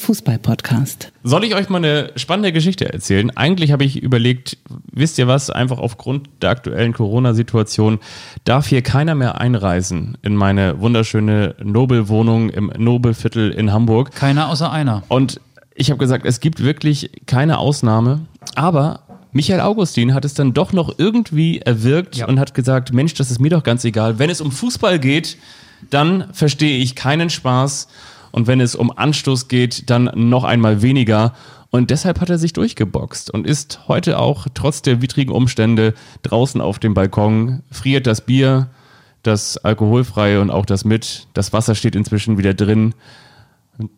Fußball-Podcast. Soll ich euch mal eine spannende Geschichte erzählen? Eigentlich habe ich überlegt, wisst ihr was, einfach aufgrund der aktuellen Corona-Situation darf hier keiner mehr einreisen in meine wunderschöne Nobelwohnung im Nobelviertel in Hamburg. Keiner außer einer. Und ich habe gesagt, es gibt wirklich keine Ausnahme, aber Michael Augustin hat es dann doch noch irgendwie erwirkt Ja. und hat gesagt, Mensch, das ist mir doch ganz egal. Wenn es um Fußball geht, dann verstehe ich keinen Spaß. Und wenn es um Anstoß geht, dann noch einmal weniger. Und deshalb hat er sich durchgeboxt und ist heute auch trotz der widrigen Umstände draußen auf dem Balkon, friert das Bier, das alkoholfreie und auch das mit. Das Wasser steht inzwischen wieder drin.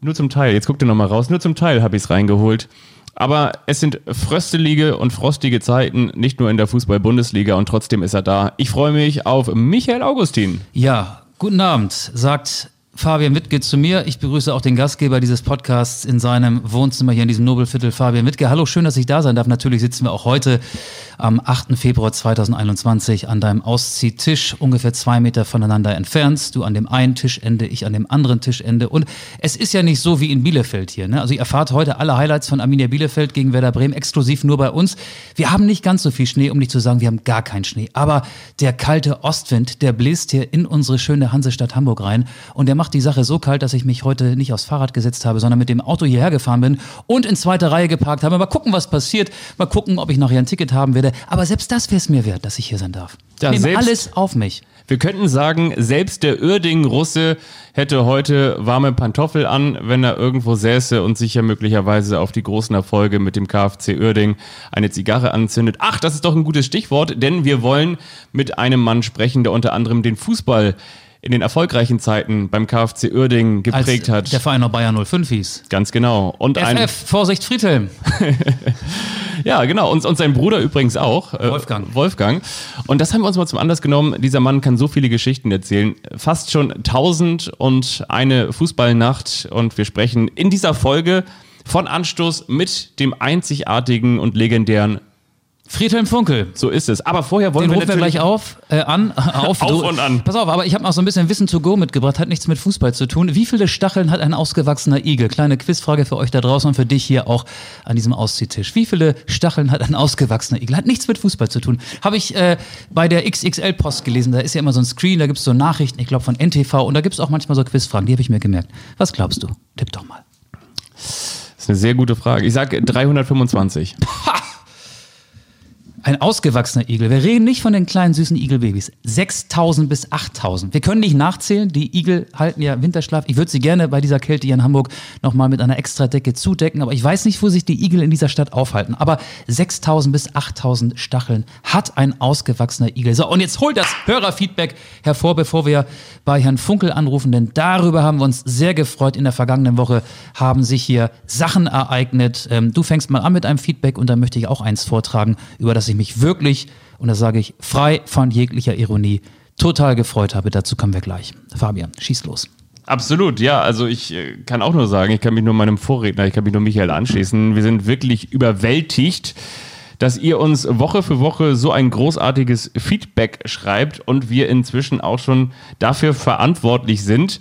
Nur zum Teil, jetzt guckt ihr nochmal raus, nur zum Teil habe ich es reingeholt. Aber es sind fröstelige und frostige Zeiten, nicht nur in der Fußball-Bundesliga und trotzdem ist er da. Ich freue mich auf Michael Augustin. Ja, guten Abend, sagt Fabian Wittke zu mir. Ich begrüße auch den Gastgeber dieses Podcasts in seinem Wohnzimmer hier in diesem Nobelviertel, Fabian Wittke. Hallo, schön, dass ich da sein darf. Natürlich sitzen wir auch heute am 8. Februar 2021 an deinem Ausziehtisch, ungefähr zwei Meter voneinander entfernt. Du an dem einen Tischende, ich an dem anderen Tischende. Und es ist ja nicht so wie in Bielefeld hier. Ne? Also ihr erfahrt heute alle Highlights von Arminia Bielefeld gegen Werder Bremen exklusiv nur bei uns. Wir haben nicht ganz so viel Schnee, um nicht zu sagen, wir haben gar keinen Schnee. Aber der kalte Ostwind, der bläst hier in unsere schöne Hansestadt Hamburg rein. Und der macht die Sache so kalt, dass ich mich heute nicht aufs Fahrrad gesetzt habe, sondern mit dem Auto hierher gefahren bin und in zweiter Reihe geparkt habe. Mal gucken, was passiert. Mal gucken, ob ich nachher ein Ticket haben werde. Aber selbst das wäre es mir wert, dass ich hier sein darf. Ja, ich nehme alles auf mich. Wir könnten sagen, selbst der Uerdingen-Russe hätte heute warme Pantoffel an, wenn er irgendwo säße und sich ja möglicherweise auf die großen Erfolge mit dem KfC Uerdingen eine Zigarre anzündet. Ach, das ist doch ein gutes Stichwort, denn wir wollen mit einem Mann sprechen, der unter anderem den Fußball in den erfolgreichen Zeiten beim KfC Uerdingen Als geprägt hat. der Verein noch Bayern 05 hieß. Ganz genau. Und ein, FF, Vorsicht, Friedhelm. Ja, genau. Und, und sein Bruder übrigens auch. äh, Wolfgang. Wolfgang. Und das haben wir uns mal zum Anlass genommen. Dieser Mann kann so viele Geschichten erzählen. Fast schon tausend und eine Fußballnacht. Und wir sprechen in dieser Folge von Anstoß mit dem einzigartigen und legendären. Friedhelm Funkel. So ist es. Aber vorher wollen Den wir rufen wir gleich auf, äh, an, auf, Auf und an. Pass auf, aber ich habe noch so ein bisschen Wissen to go mitgebracht, hat nichts mit Fußball zu tun. Wie viele Stacheln hat ein ausgewachsener Igel? Kleine Quizfrage für euch da draußen und für dich hier auch an diesem Ausziehtisch. Wie viele Stacheln hat ein ausgewachsener Igel? Hat nichts mit Fußball zu tun. Habe ich äh, bei der XXL-Post gelesen, da ist ja immer so ein Screen, da gibt es so Nachrichten, ich glaube von NTV und da gibt es auch manchmal so Quizfragen, die habe ich mir gemerkt. Was glaubst du? Tipp doch mal. Das ist eine sehr gute Frage. Ich sage 325. Ein ausgewachsener Igel. Wir reden nicht von den kleinen süßen Igelbabys. 6000 bis 8000. Wir können nicht nachzählen. Die Igel halten ja Winterschlaf. Ich würde sie gerne bei dieser Kälte hier in Hamburg nochmal mit einer Extradecke zudecken. Aber ich weiß nicht, wo sich die Igel in dieser Stadt aufhalten. Aber 6000 bis 8000 Stacheln hat ein ausgewachsener Igel. So, und jetzt holt das Hörerfeedback hervor, bevor wir bei Herrn Funkel anrufen. Denn darüber haben wir uns sehr gefreut. In der vergangenen Woche haben sich hier Sachen ereignet. Ähm, du fängst mal an mit einem Feedback und dann möchte ich auch eins vortragen, über das ich mich wirklich, und das sage ich frei von jeglicher Ironie, total gefreut habe. Dazu kommen wir gleich. Fabian, schieß los. Absolut, ja. Also ich äh, kann auch nur sagen, ich kann mich nur meinem Vorredner, ich kann mich nur Michael anschließen. Wir sind wirklich überwältigt, dass ihr uns Woche für Woche so ein großartiges Feedback schreibt und wir inzwischen auch schon dafür verantwortlich sind,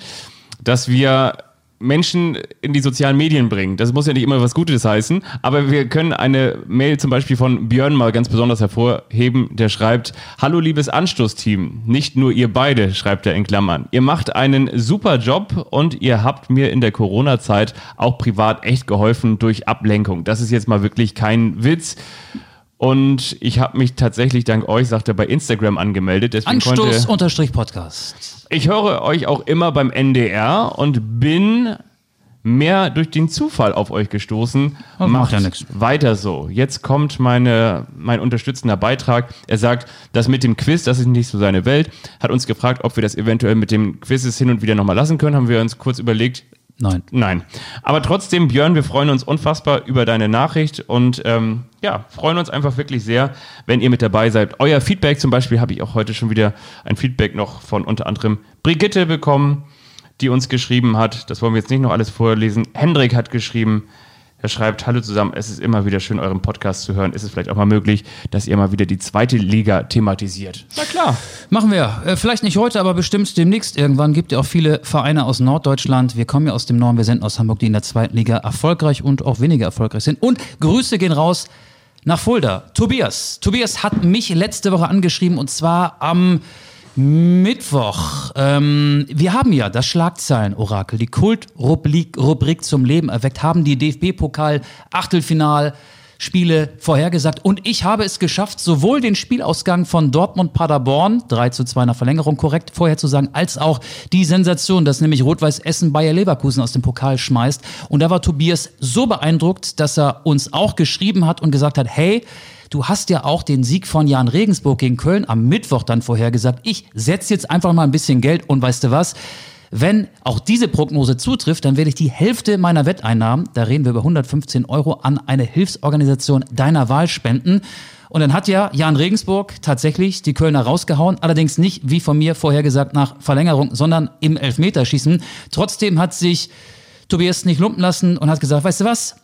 dass wir Menschen in die sozialen Medien bringen. Das muss ja nicht immer was Gutes heißen, aber wir können eine Mail zum Beispiel von Björn mal ganz besonders hervorheben, der schreibt, Hallo liebes Anstoßteam, nicht nur ihr beide, schreibt er in Klammern. Ihr macht einen super Job und ihr habt mir in der Corona-Zeit auch privat echt geholfen durch Ablenkung. Das ist jetzt mal wirklich kein Witz. Und ich habe mich tatsächlich dank euch, sagt er, bei Instagram angemeldet. Anstoß-Podcast. Ich höre euch auch immer beim NDR und bin mehr durch den Zufall auf euch gestoßen. Das macht ja nix. Weiter so. Jetzt kommt meine, mein unterstützender Beitrag. Er sagt, das mit dem Quiz, das ist nicht so seine Welt. Hat uns gefragt, ob wir das eventuell mit dem Quizzes hin und wieder nochmal lassen können. Haben wir uns kurz überlegt. Nein. Nein. Aber trotzdem, Björn, wir freuen uns unfassbar über deine Nachricht und ähm, ja, freuen uns einfach wirklich sehr, wenn ihr mit dabei seid. Euer Feedback zum Beispiel habe ich auch heute schon wieder ein Feedback noch von unter anderem Brigitte bekommen, die uns geschrieben hat. Das wollen wir jetzt nicht noch alles vorlesen. Hendrik hat geschrieben, Er schreibt, hallo zusammen, es ist immer wieder schön, euren Podcast zu hören. Ist es vielleicht auch mal möglich, dass ihr mal wieder die zweite Liga thematisiert? Na klar. Machen wir. Äh, vielleicht nicht heute, aber bestimmt demnächst irgendwann. Gibt ja auch viele Vereine aus Norddeutschland. Wir kommen ja aus dem Norden, wir sind aus Hamburg, die in der zweiten Liga erfolgreich und auch weniger erfolgreich sind. Und Grüße gehen raus nach Fulda. Tobias. Tobias hat mich letzte Woche angeschrieben und zwar am Mittwoch. Ähm, wir haben ja das Schlagzeilen-Orakel, die Kultrubrik zum Leben erweckt, haben die DFB-Pokal-Achtelfinal. Spiele vorhergesagt und ich habe es geschafft, sowohl den Spielausgang von Dortmund-Paderborn, 3 zu 2 nach Verlängerung korrekt vorherzusagen, als auch die Sensation, dass nämlich Rot-Weiß Essen Bayer Leverkusen aus dem Pokal schmeißt. Und da war Tobias so beeindruckt, dass er uns auch geschrieben hat und gesagt hat, hey, Du hast ja auch den Sieg von Jan Regensburg gegen Köln am Mittwoch dann vorhergesagt. Ich setze jetzt einfach mal ein bisschen Geld und weißt du was? Wenn auch diese Prognose zutrifft, dann werde ich die Hälfte meiner Wetteinnahmen, da reden wir über 115 Euro, an eine Hilfsorganisation deiner Wahl spenden. Und dann hat ja Jan Regensburg tatsächlich die Kölner rausgehauen, allerdings nicht, wie von mir vorhergesagt, nach Verlängerung, sondern im Elfmeterschießen. Trotzdem hat sich Tobias nicht lumpen lassen und hat gesagt, weißt du was,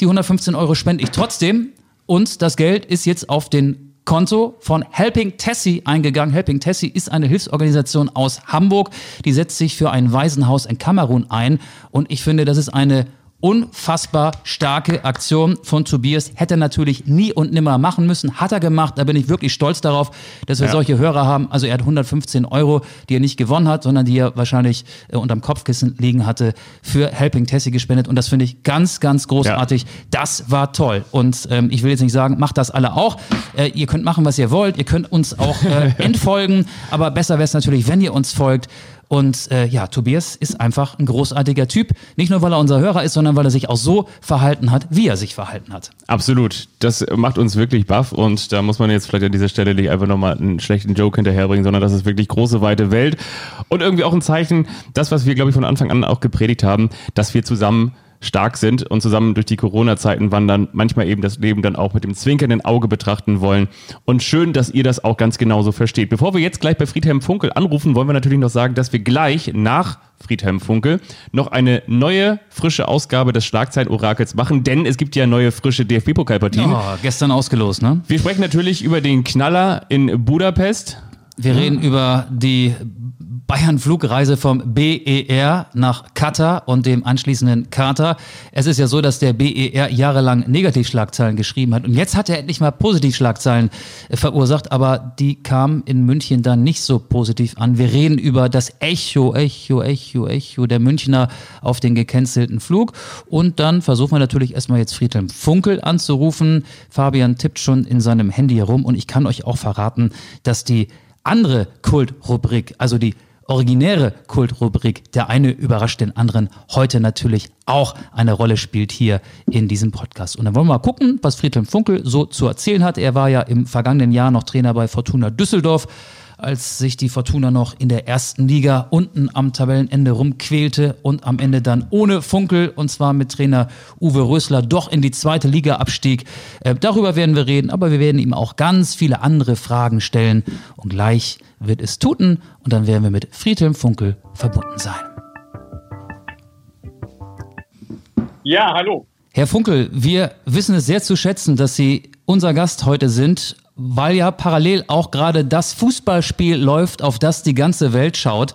die 115 Euro spende ich trotzdem. Und das Geld ist jetzt auf den Konto von Helping Tessie eingegangen. Helping Tessie ist eine Hilfsorganisation aus Hamburg, die setzt sich für ein Waisenhaus in Kamerun ein. Und ich finde, das ist eine unfassbar starke Aktion von Tobias. Hätte er natürlich nie und nimmer machen müssen. Hat er gemacht. Da bin ich wirklich stolz darauf, dass wir ja. solche Hörer haben. Also er hat 115 Euro, die er nicht gewonnen hat, sondern die er wahrscheinlich äh, unterm Kopfkissen liegen hatte, für Helping Tessie gespendet. Und das finde ich ganz, ganz großartig. Ja. Das war toll. Und ähm, ich will jetzt nicht sagen, macht das alle auch. Äh, ihr könnt machen, was ihr wollt. Ihr könnt uns auch äh, entfolgen. Aber besser wäre es natürlich, wenn ihr uns folgt. Und äh, ja, Tobias ist einfach ein großartiger Typ. Nicht nur, weil er unser Hörer ist, sondern weil er sich auch so verhalten hat, wie er sich verhalten hat. Absolut. Das macht uns wirklich baff. Und da muss man jetzt vielleicht an dieser Stelle nicht einfach nochmal einen schlechten Joke hinterherbringen, sondern das ist wirklich große, weite Welt. Und irgendwie auch ein Zeichen, das, was wir, glaube ich, von Anfang an auch gepredigt haben, dass wir zusammen stark sind und zusammen durch die Corona-Zeiten wandern, manchmal eben das Leben dann auch mit dem zwinkernden Auge betrachten wollen. Und schön, dass ihr das auch ganz genauso versteht. Bevor wir jetzt gleich bei Friedhelm Funkel anrufen, wollen wir natürlich noch sagen, dass wir gleich nach Friedhelm Funkel noch eine neue, frische Ausgabe des Schlagzeilen-Orakels machen, denn es gibt ja neue, frische DFB-Pokalpartien. Oh, gestern ausgelost, ne? Wir sprechen natürlich über den Knaller in Budapest. Wir reden über die Bayern-Flugreise vom BER nach Katar und dem anschließenden Kater. Es ist ja so, dass der BER jahrelang Negativschlagzeilen geschrieben hat und jetzt hat er endlich mal Positivschlagzeilen äh, verursacht, aber die kamen in München dann nicht so positiv an. Wir reden über das Echo, Echo, Echo, Echo der Münchner auf den gecancelten Flug und dann versuchen wir natürlich erstmal jetzt Friedhelm Funkel anzurufen. Fabian tippt schon in seinem Handy herum und ich kann euch auch verraten, dass die andere Kultrubrik, also die originäre Kultrubrik Der eine überrascht den anderen heute natürlich auch eine Rolle spielt hier in diesem Podcast. Und dann wollen wir mal gucken, was Friedhelm Funkel so zu erzählen hat. Er war ja im vergangenen Jahr noch Trainer bei Fortuna Düsseldorf als sich die Fortuna noch in der ersten Liga unten am Tabellenende rumquälte und am Ende dann ohne Funkel und zwar mit Trainer Uwe Rösler doch in die zweite Liga abstieg. Äh, darüber werden wir reden, aber wir werden ihm auch ganz viele andere Fragen stellen und gleich wird es tuten und dann werden wir mit Friedhelm Funkel verbunden sein. Ja, hallo. Herr Funkel, wir wissen es sehr zu schätzen, dass Sie unser Gast heute sind weil ja parallel auch gerade das Fußballspiel läuft, auf das die ganze Welt schaut.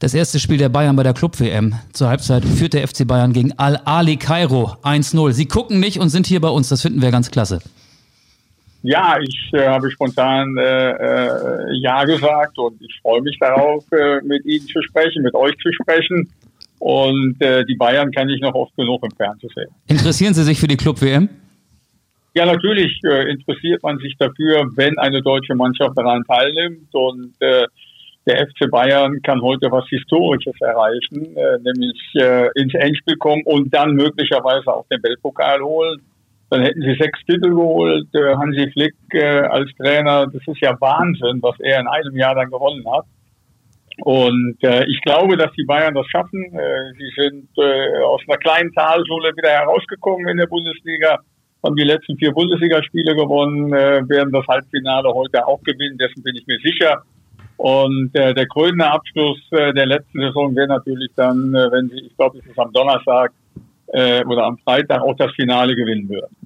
Das erste Spiel der Bayern bei der Club-WM. Zur Halbzeit führt der FC Bayern gegen Al-Ali Kairo 1-0. Sie gucken nicht und sind hier bei uns. Das finden wir ganz klasse. Ja, ich äh, habe spontan äh, äh, Ja gesagt und ich freue mich darauf, äh, mit Ihnen zu sprechen, mit euch zu sprechen. Und äh, die Bayern kann ich noch oft genug im Fernsehen sehen. Interessieren Sie sich für die Club-WM? Ja, natürlich äh, interessiert man sich dafür, wenn eine deutsche Mannschaft daran teilnimmt. Und äh, der FC Bayern kann heute was Historisches erreichen, äh, nämlich äh, ins Endspiel kommen und dann möglicherweise auch den Weltpokal holen. Dann hätten sie sechs Titel geholt. Äh, Hansi Flick äh, als Trainer, das ist ja Wahnsinn, was er in einem Jahr dann gewonnen hat. Und äh, ich glaube, dass die Bayern das schaffen. Äh, sie sind äh, aus einer kleinen Talschule wieder herausgekommen in der Bundesliga haben die letzten vier Bundesligaspiele gewonnen, äh, werden das Halbfinale heute auch gewinnen, dessen bin ich mir sicher. Und äh, der krönende Abschluss äh, der letzten Saison wäre natürlich dann, äh, wenn sie, ich glaube, es ist am Donnerstag, äh, oder am Freitag auch das Finale gewinnen würden.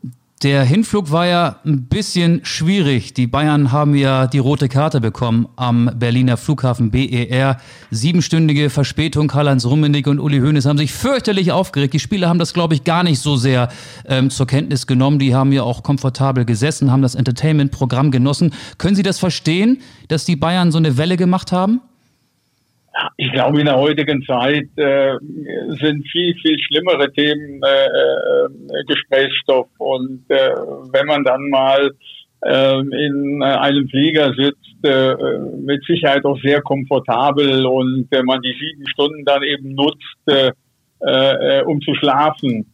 Der Hinflug war ja ein bisschen schwierig. Die Bayern haben ja die rote Karte bekommen am Berliner Flughafen BER. Siebenstündige Verspätung. Karl-Heinz Rummenigge und Uli Hoeneß haben sich fürchterlich aufgeregt. Die Spieler haben das, glaube ich, gar nicht so sehr ähm, zur Kenntnis genommen. Die haben ja auch komfortabel gesessen, haben das Entertainment-Programm genossen. Können Sie das verstehen, dass die Bayern so eine Welle gemacht haben? Ich glaube, in der heutigen Zeit äh, sind viel, viel schlimmere Themen äh, äh, Gesprächsstoff. Und äh, wenn man dann mal äh, in einem Flieger sitzt, äh, mit Sicherheit auch sehr komfortabel und äh, man die sieben Stunden dann eben nutzt, äh, äh, um zu schlafen,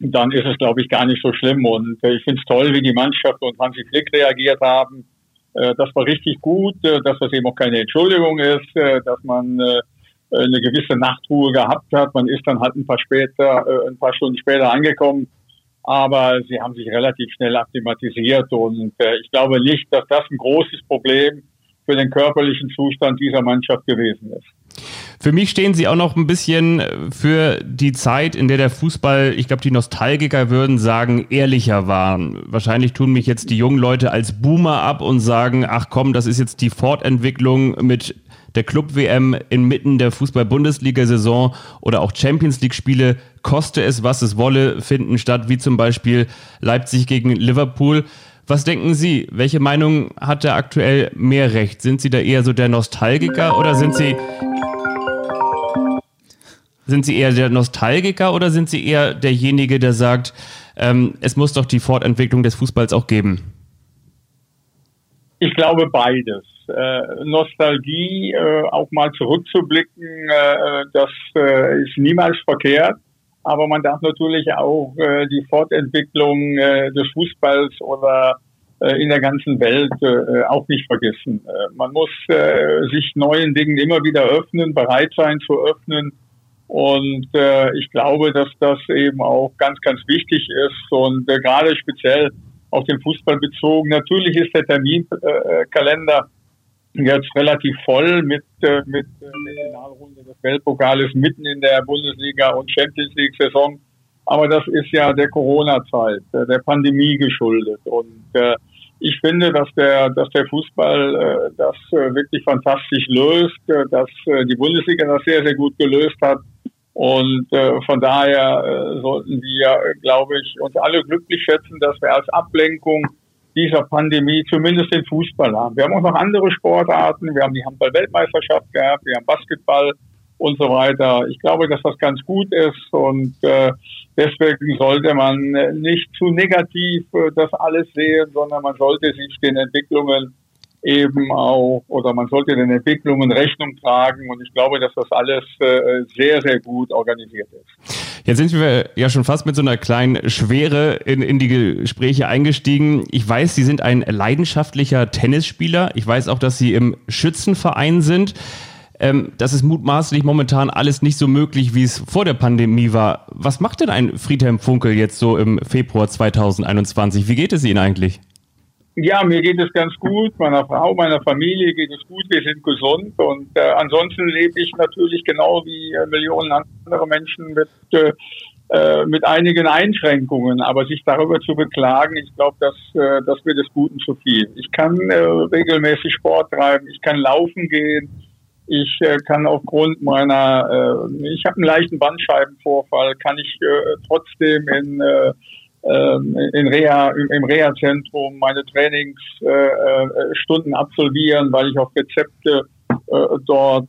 dann ist es, glaube ich, gar nicht so schlimm. Und äh, ich finde es toll, wie die Mannschaft und Hansi Flick reagiert haben das war richtig gut, äh, dass das eben auch keine Entschuldigung ist, äh, dass man eine gewisse Nachtruhe gehabt hat. Man ist dann halt ein paar später, ein paar Stunden später angekommen. Aber sie haben sich relativ schnell akklimatisiert und ich glaube nicht, dass das ein großes Problem für den körperlichen Zustand dieser Mannschaft gewesen ist. Für mich stehen sie auch noch ein bisschen für die Zeit, in der der Fußball, ich glaube, die Nostalgiker würden sagen, ehrlicher waren. Wahrscheinlich tun mich jetzt die jungen Leute als Boomer ab und sagen, ach komm, das ist jetzt die Fortentwicklung mit der Club-WM inmitten der Fußball-Bundesliga-Saison oder auch Champions League-Spiele, koste es, was es wolle, finden statt, wie zum Beispiel Leipzig gegen Liverpool. Was denken Sie? Welche Meinung hat da aktuell mehr Recht? Sind Sie da eher so der Nostalgiker oder sind Sie sind Sie eher der Nostalgiker oder sind Sie eher derjenige, der sagt, ähm, es muss doch die Fortentwicklung des Fußballs auch geben? Ich glaube beides. Äh, Nostalgie, äh, auch mal zurückzublicken, äh, das äh, ist niemals verkehrt. Aber man darf natürlich auch äh, die Fortentwicklung äh, des Fußballs oder in der ganzen Welt auch nicht vergessen. man muss sich neuen Dingen immer wieder öffnen, bereit sein zu öffnen und äh, ich glaube, dass das eben auch ganz, ganz wichtig ist und äh, gerade speziell auf den Fußball bezogen. Natürlich ist der Terminkalender äh, jetzt relativ voll mit, äh, mit äh, der Finalrunde des Weltpokales mitten in der Bundesliga und Champions League Saison. Aber das ist ja der Corona-Zeit, äh, der Pandemie geschuldet. Und äh, ich finde, dass der, dass der Fußball äh, das äh, wirklich fantastisch löst, äh, dass äh, die Bundesliga das sehr, sehr gut gelöst hat und äh, von daher äh, sollten wir, glaube ich, uns alle glücklich schätzen, dass wir als Ablenkung dieser Pandemie zumindest den Fußball haben. Wir haben auch noch andere Sportarten. Wir haben die Handball-Weltmeisterschaft gehabt, wir haben Basketball und so weiter. Ich glaube, dass das ganz gut ist und äh, deswegen sollte man nicht zu negativ äh, das alles sehen, sondern man sollte sich den Entwicklungen eben auch, oder man sollte den Entwicklungen Rechnung tragen. Und ich glaube, dass das alles äh, sehr, sehr gut organisiert ist. Jetzt sind wir ja schon fast mit so einer kleinen Schwere in, in die Gespräche eingestiegen. Ich weiß, Sie sind ein leidenschaftlicher Tennisspieler. Ich weiß auch, dass Sie im Schützenverein sind. Ähm, das ist mutmaßlich momentan alles nicht so möglich, wie es vor der Pandemie war. Was macht denn ein Friedhelm Funkel jetzt so im Februar 2021? Wie geht es Ihnen eigentlich? Ja, mir geht es ganz gut. Meiner Frau, meiner Familie geht es gut. Wir sind gesund. Und äh, ansonsten lebe ich natürlich genau wie äh, Millionen andere Menschen mit, äh, äh, mit einigen Einschränkungen. Aber sich darüber zu beklagen, ich glaube, dass äh, das wird des Guten zu viel. Ich kann äh, regelmäßig Sport treiben. Ich kann laufen gehen. Ich äh, kann aufgrund meiner, äh, ich habe einen leichten Bandscheibenvorfall, kann ich äh, trotzdem in äh, ähm, in Reha, im Reha-Zentrum meine Trainingsstunden äh, äh absolvieren, weil ich auf Rezepte äh, dort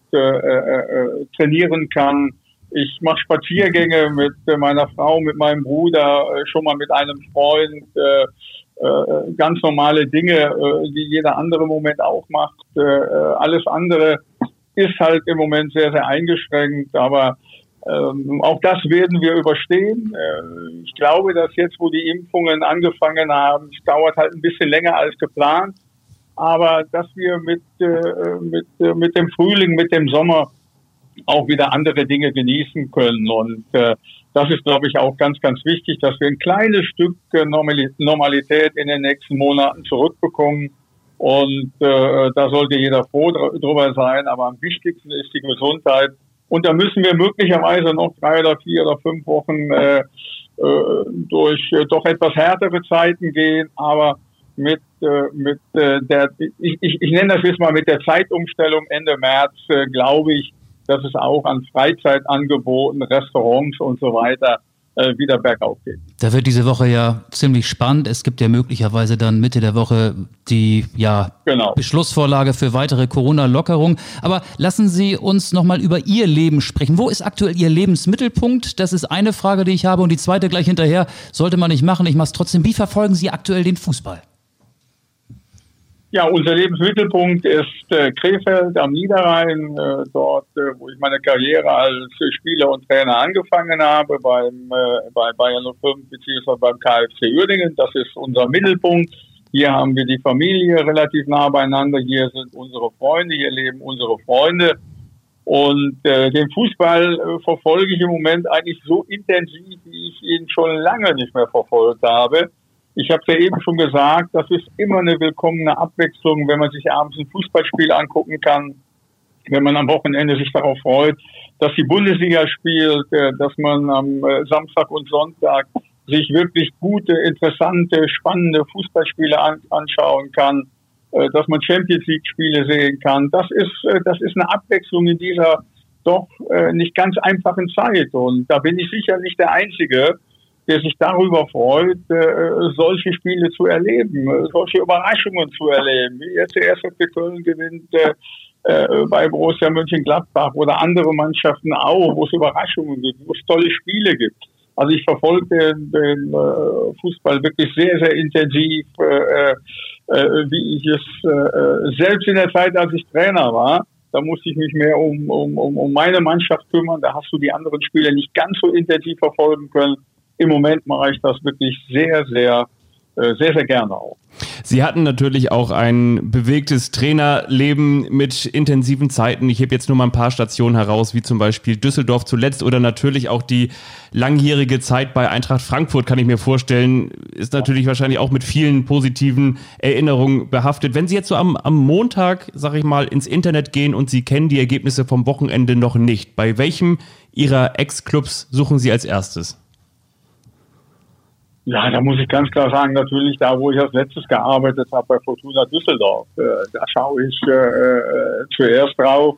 trainieren kann. Ich mache Spaziergänge mit meiner Frau, mit meinem Bruder, schon mal mit einem Freund. ganz normale Dinge, die jeder andere im Moment auch macht. alles andere ist halt im Moment sehr, sehr eingeschränkt, aber ähm, auch das werden wir überstehen. Äh, ich glaube, dass jetzt, wo die Impfungen angefangen haben, es dauert halt ein bisschen länger als geplant, aber dass wir mit, äh, mit, äh, mit dem Frühling, mit dem Sommer auch wieder andere Dinge genießen können. Und äh, das ist, glaube ich, auch ganz, ganz wichtig, dass wir ein kleines Stück Normalität in den nächsten Monaten zurückbekommen. Und äh, da sollte jeder froh drüber sein. Aber am wichtigsten ist die Gesundheit Und da müssen wir möglicherweise noch drei oder vier oder fünf Wochen äh, äh, durch äh, doch etwas härtere Zeiten gehen. Aber mit, äh, mit der, ich, ich, ich nenne das jetzt mal mit der Zeitumstellung Ende März, glaube ich, dass es auch an Freizeitangeboten, Restaurants und so weiter wieder bergauf geht. Da wird diese Woche ja ziemlich spannend. Es gibt ja möglicherweise dann Mitte der Woche die ja, genau. Beschlussvorlage für weitere Corona-Lockerungen. Aber lassen Sie uns nochmal über Ihr Leben sprechen. Wo ist aktuell Ihr Lebensmittelpunkt? Das ist eine Frage, die ich habe. Und die zweite gleich hinterher sollte man nicht machen. Ich mache es trotzdem. Wie verfolgen Sie aktuell den Fußball? Ja, unser Lebensmittelpunkt ist äh, Krefeld am Niederrhein, äh, dort, äh, wo ich meine Karriere als Spieler und Trainer angefangen habe, beim, äh, bei Bayern 05 bzw. beim KfC Uerdingen. Das ist unser Mittelpunkt. Hier haben wir die Familie relativ nah beieinander. Hier sind unsere Freunde, hier leben unsere Freunde. Und äh, den Fußball äh, verfolge ich im Moment eigentlich so intensiv, wie ich ihn schon lange nicht mehr verfolgt habe. Ich habe ja eben schon gesagt, das ist immer eine willkommene Abwechslung, wenn man sich abends ein Fußballspiel angucken kann, wenn man am Wochenende sich darauf freut, dass die Bundesliga spielt, äh, dass man am äh, Samstag und Sonntag sich wirklich gute, interessante, spannende Fußballspiele an, anschauen kann, äh, dass man Champions League Spiele sehen kann. Das ist, das ist eine Abwechslung in dieser doch nicht ganz einfachen Zeit. Und da bin ich sicher nicht der Einzige der sich darüber freut, äh, solche Spiele zu erleben, äh, solche Überraschungen zu erleben. Wie jetzt der erste FC Köln gewinnt äh, äh, bei Borussia Mönchengladbach oder andere Mannschaften auch, wo es Überraschungen gibt, wo es tolle Spiele gibt. Also ich verfolge den, den äh, Fußball wirklich sehr, sehr intensiv, äh, wie ich es selbst in der Zeit, als ich Trainer war, da musste ich mich mehr um, um, um meine Mannschaft kümmern. Da hast du die anderen Spiele nicht ganz so intensiv verfolgen können im Moment mache ich das wirklich sehr, sehr, äh, sehr, sehr gerne auch. Sie hatten natürlich auch ein bewegtes Trainerleben mit intensiven Zeiten. Ich hebe jetzt nur mal ein paar Stationen heraus, wie zum Beispiel Düsseldorf zuletzt oder natürlich auch die langjährige Zeit bei Eintracht Frankfurt, kann ich mir vorstellen, ist natürlich wahrscheinlich auch mit vielen positiven Erinnerungen behaftet. Wenn Sie jetzt so am, am Montag, sag ich mal, ins Internet gehen und Sie kennen die Ergebnisse vom Wochenende noch nicht, bei welchem Ihrer Ex-Clubs suchen Sie als erstes? Ja, da muss ich ganz klar sagen, natürlich da, wo ich als letztes gearbeitet habe, bei Fortuna Düsseldorf, äh, da schaue ich äh, äh, zuerst drauf.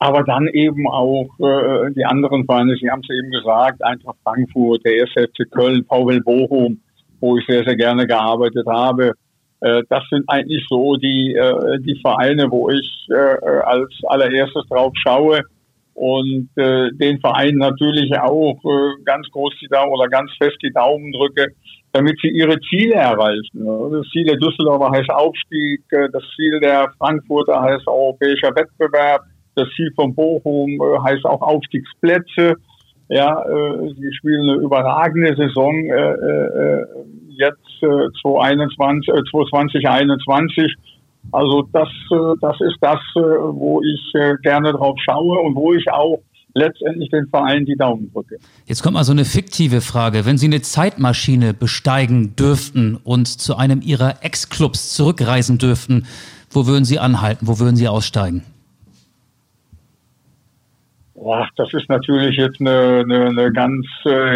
Aber dann eben auch äh, die anderen Vereine, Sie haben es eben gesagt, Eintracht Frankfurt, der 1. FC Köln, VW Bochum, wo ich sehr, sehr gerne gearbeitet habe. Äh, das sind eigentlich so die, äh, die Vereine, wo ich äh, als allererstes drauf schaue und äh, den Verein natürlich auch äh, ganz groß die Daumen oder ganz fest die Daumen drücke, damit sie ihre Ziele erreichen. Das Ziel der Düsseldorfer heißt Aufstieg, äh, das Ziel der Frankfurter heißt europäischer Wettbewerb, das Ziel von Bochum äh, heißt auch Aufstiegsplätze. Ja, äh, sie spielen eine überragende Saison äh, äh, jetzt äh, 2021, äh, 2021 also das, äh, das ist das, äh, wo ich äh, gerne drauf schaue und wo ich auch letztendlich den Verein die Daumen drücke. Jetzt kommt mal so eine fiktive Frage. Wenn Sie eine Zeitmaschine besteigen dürften und zu einem Ihrer Ex-Clubs zurückreisen dürften, wo würden Sie anhalten? Wo würden Sie aussteigen? Boah, das ist natürlich jetzt eine, eine, eine ganz,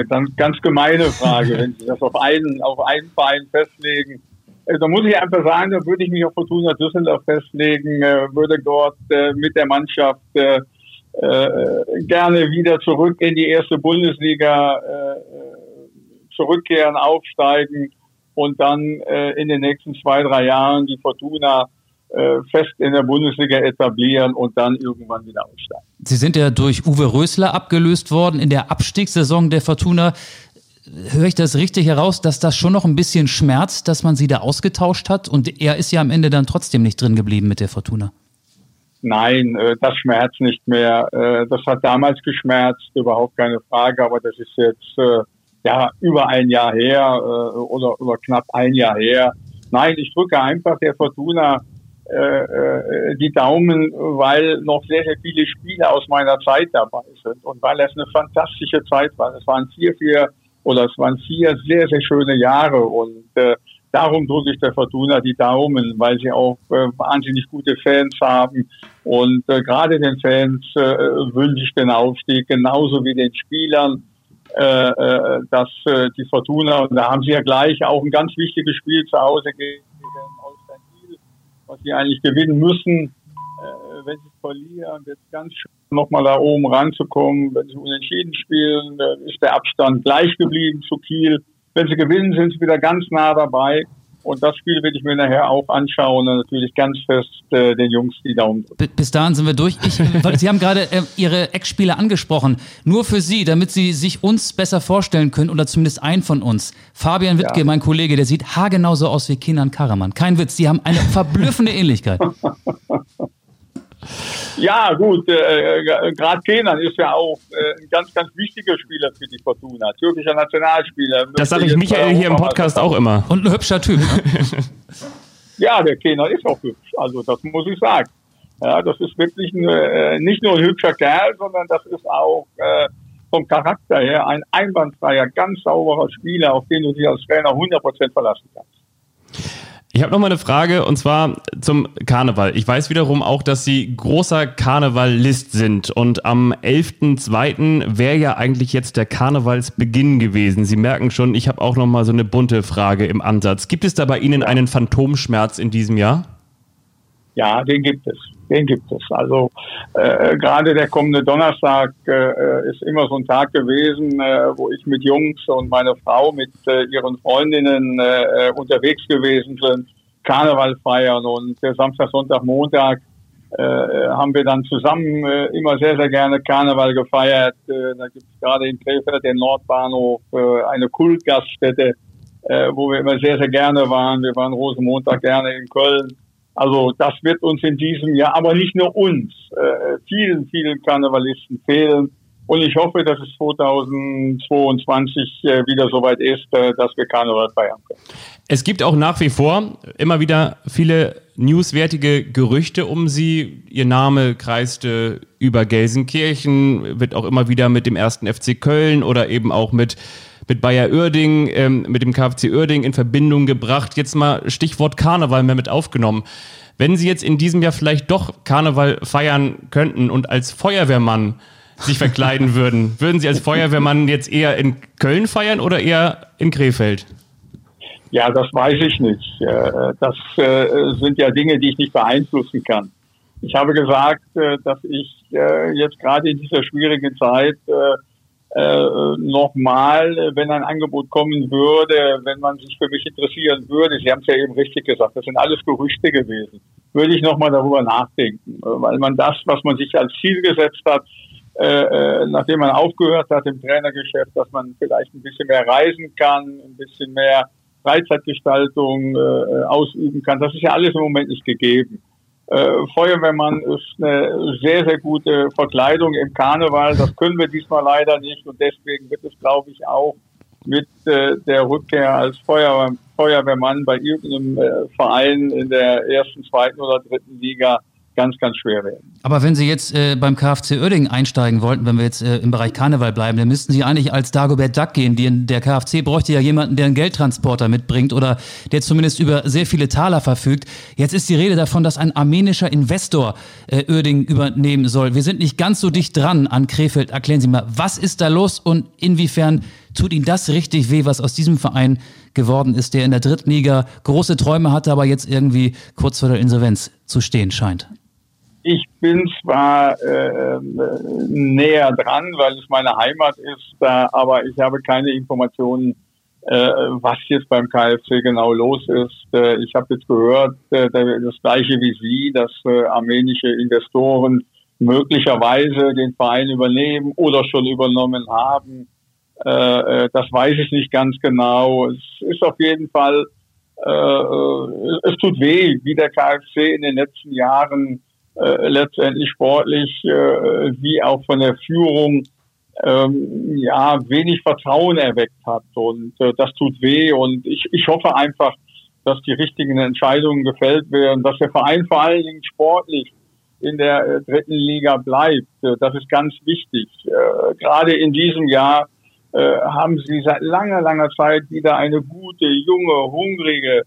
ganz, ganz gemeine Frage, wenn Sie das auf einen, auf einen Verein festlegen. Äh, da muss ich einfach sagen, da würde ich mich auf Fortuna Düsseldorf festlegen, äh, würde dort äh, mit der Mannschaft gerne wieder zurück in die erste Bundesliga zurückkehren, aufsteigen und dann in den nächsten zwei, drei Jahren die Fortuna fest in der Bundesliga etablieren und dann irgendwann wieder aufsteigen. Sie sind ja durch Uwe Rösler abgelöst worden in der Abstiegssaison der Fortuna höre ich das richtig heraus, dass das schon noch ein bisschen schmerzt, dass man sie da ausgetauscht hat? Und er ist ja am Ende dann trotzdem nicht drin geblieben mit der Fortuna. Nein, äh, das schmerzt nicht mehr. Äh, das hat damals geschmerzt, überhaupt keine Frage, aber das ist jetzt äh, ja über ein Jahr her oder, oder knapp ein Jahr her. Nein, ich drücke einfach der Fortuna die Daumen, weil noch sehr, sehr viele Spiele aus meiner Zeit dabei sind und weil es eine fantastische Zeit war. Es waren vier, vier oder es waren vier sehr, sehr schöne Jahre und äh, darum drücke ich der Fortuna die Daumen, weil sie auch äh, wahnsinnig gute Fans haben. Und äh, gerade den Fans äh, wünsche ich den Aufstieg, genauso wie den Spielern, äh, äh, dass äh, die Fortuna, und da haben sie ja gleich auch ein ganz wichtiges Spiel zu Hause gegen Holstein Kiel, was sie eigentlich gewinnen müssen. Äh, wenn sie verlieren, wird es ganz schön, nochmal da oben ranzukommen. Wenn sie unentschieden spielen, äh, ist der Abstand gleich geblieben zu Kiel. Wenn sie gewinnen, sind sie wieder ganz nah dabei. Und das Spiel werde ich mir nachher auch anschauen und natürlich ganz fest äh, den Jungs die Daumen drücken. Bis dahin sind wir durch. Ich, Sie haben gerade äh, Ihre Ex-Spieler angesprochen. Nur für Sie, damit Sie sich uns besser vorstellen können oder zumindest einen von uns. Fabian Wittke, ja. mein Kollege, der sieht haargenau so aus wie Kinan Karaman. Kein Witz, Sie haben eine verblüffende Ähnlichkeit. Ja, gut, äh, äh gerade Kenan ist ja auch äh, ein ganz, ganz wichtiger Spieler für die Fortuna, türkischer Nationalspieler. Das sage ich Michael hier im Podcast auch immer. Und ein hübscher Typ. Ne? ja, der Kenan ist auch hübsch, also das muss ich sagen. Ja, das ist wirklich ein, äh, nicht nur ein hübscher Kerl, sondern das ist auch äh, vom Charakter her ein einwandfreier, ganz sauberer Spieler, auf den du dich als Trainer 100% verlassen kannst. Ich habe noch mal eine Frage und zwar zum Karneval. Ich weiß wiederum auch, dass Sie großer Karnevalist sind und am 11.02. wäre ja eigentlich jetzt der Karnevalsbeginn gewesen. Sie merken schon, ich habe auch noch mal so eine bunte Frage im Ansatz. Gibt es da bei Ihnen einen Phantomschmerz in diesem Jahr? Ja, den gibt es. Den gibt es. Also äh, gerade der kommende Donnerstag äh, ist immer so ein Tag gewesen, äh, wo ich mit Jungs und meine Frau mit äh, ihren Freundinnen äh, unterwegs gewesen sind, Karneval feiern und der Samstag, Sonntag, Montag äh, haben wir dann zusammen äh, immer sehr, sehr gerne Karneval gefeiert. Äh, da gibt es gerade in Krefeld den Nordbahnhof äh, eine Kultgaststätte, äh, wo wir immer sehr, sehr gerne waren. Wir waren Rosenmontag gerne in Köln. Also das wird uns in diesem Jahr, aber nicht nur uns, äh, vielen, vielen Karnevalisten fehlen. Und ich hoffe, dass es 2022 äh, wieder soweit ist, äh, dass wir Karneval feiern können. Es gibt auch nach wie vor immer wieder viele newswertige Gerüchte um Sie. Ihr Name kreiste über Gelsenkirchen, wird auch immer wieder mit dem ersten FC Köln oder eben auch mit mit Bayer Uerding, ähm, mit dem KfC Uerding in Verbindung gebracht. Jetzt mal Stichwort Karneval mehr mit aufgenommen. Wenn Sie jetzt in diesem Jahr vielleicht doch Karneval feiern könnten und als Feuerwehrmann sich verkleiden würden, würden Sie als Feuerwehrmann jetzt eher in Köln feiern oder eher in Krefeld? Ja, das weiß ich nicht. Äh, das äh, sind ja Dinge, die ich nicht beeinflussen kann. Ich habe gesagt, äh, dass ich jetzt gerade in dieser schwierigen Zeit äh, nochmal, wenn ein Angebot kommen würde, wenn man sich für mich interessieren würde, Sie haben es ja eben richtig gesagt, das sind alles Gerüchte gewesen, würde ich nochmal darüber nachdenken, weil man das, was man sich als Ziel gesetzt hat, äh, äh, nachdem man aufgehört hat im Trainergeschäft, dass man vielleicht ein bisschen mehr reisen kann, ein bisschen mehr Freizeitgestaltung äh, ausüben kann, das ist ja alles im Moment nicht gegeben. Äh, Feuerwehrmann ist eine sehr, sehr gute Verkleidung im Karneval. Das können wir diesmal leider nicht und deswegen wird es, glaube ich, auch mit äh, der Rückkehr als Feuer, Feuerwehrmann bei irgendeinem äh, Verein in der ersten, zweiten oder dritten Liga ganz, ganz schwer werden. Aber wenn Sie jetzt äh, beim KfC Oerding einsteigen wollten, wenn wir jetzt äh, im Bereich Karneval bleiben, dann müssten Sie eigentlich als Dagobert Duck gehen. Die, der KfC bräuchte ja jemanden, der einen Geldtransporter mitbringt oder der zumindest über sehr viele Taler verfügt. Jetzt ist die Rede davon, dass ein armenischer Investor äh, Oerding übernehmen soll. Wir sind nicht ganz so dicht dran an Krefeld. Erklären Sie mal, was ist da los und inwiefern tut Ihnen das richtig weh, was aus diesem Verein geworden ist, der in der dritten Liga große Träume hatte, aber jetzt irgendwie kurz vor der Insolvenz zu stehen scheint? Ich bin zwar äh, näher dran, weil es meine Heimat ist, äh, aber ich habe keine Informationen, äh, was jetzt beim KfC genau los ist. Äh, ich habe jetzt gehört, äh, das gleiche wie Sie, dass äh, armenische Investoren möglicherweise den Verein übernehmen oder schon übernommen haben. Äh, äh das weiß ich nicht ganz genau. Es ist auf jeden Fall, äh, äh es tut weh, wie der KfC in den letzten Jahren äh, letztendlich sportlich äh, wie auch von der Führung ähm, ja wenig Vertrauen erweckt hat und äh, das tut weh und ich, ich hoffe einfach, dass die richtigen Entscheidungen gefällt werden, dass der Verein vor allen Dingen sportlich in der äh, dritten Liga bleibt. Äh, das ist ganz wichtig. Gerade in diesem Jahr haben sie seit langer, langer Zeit wieder eine gute, junge, hungrige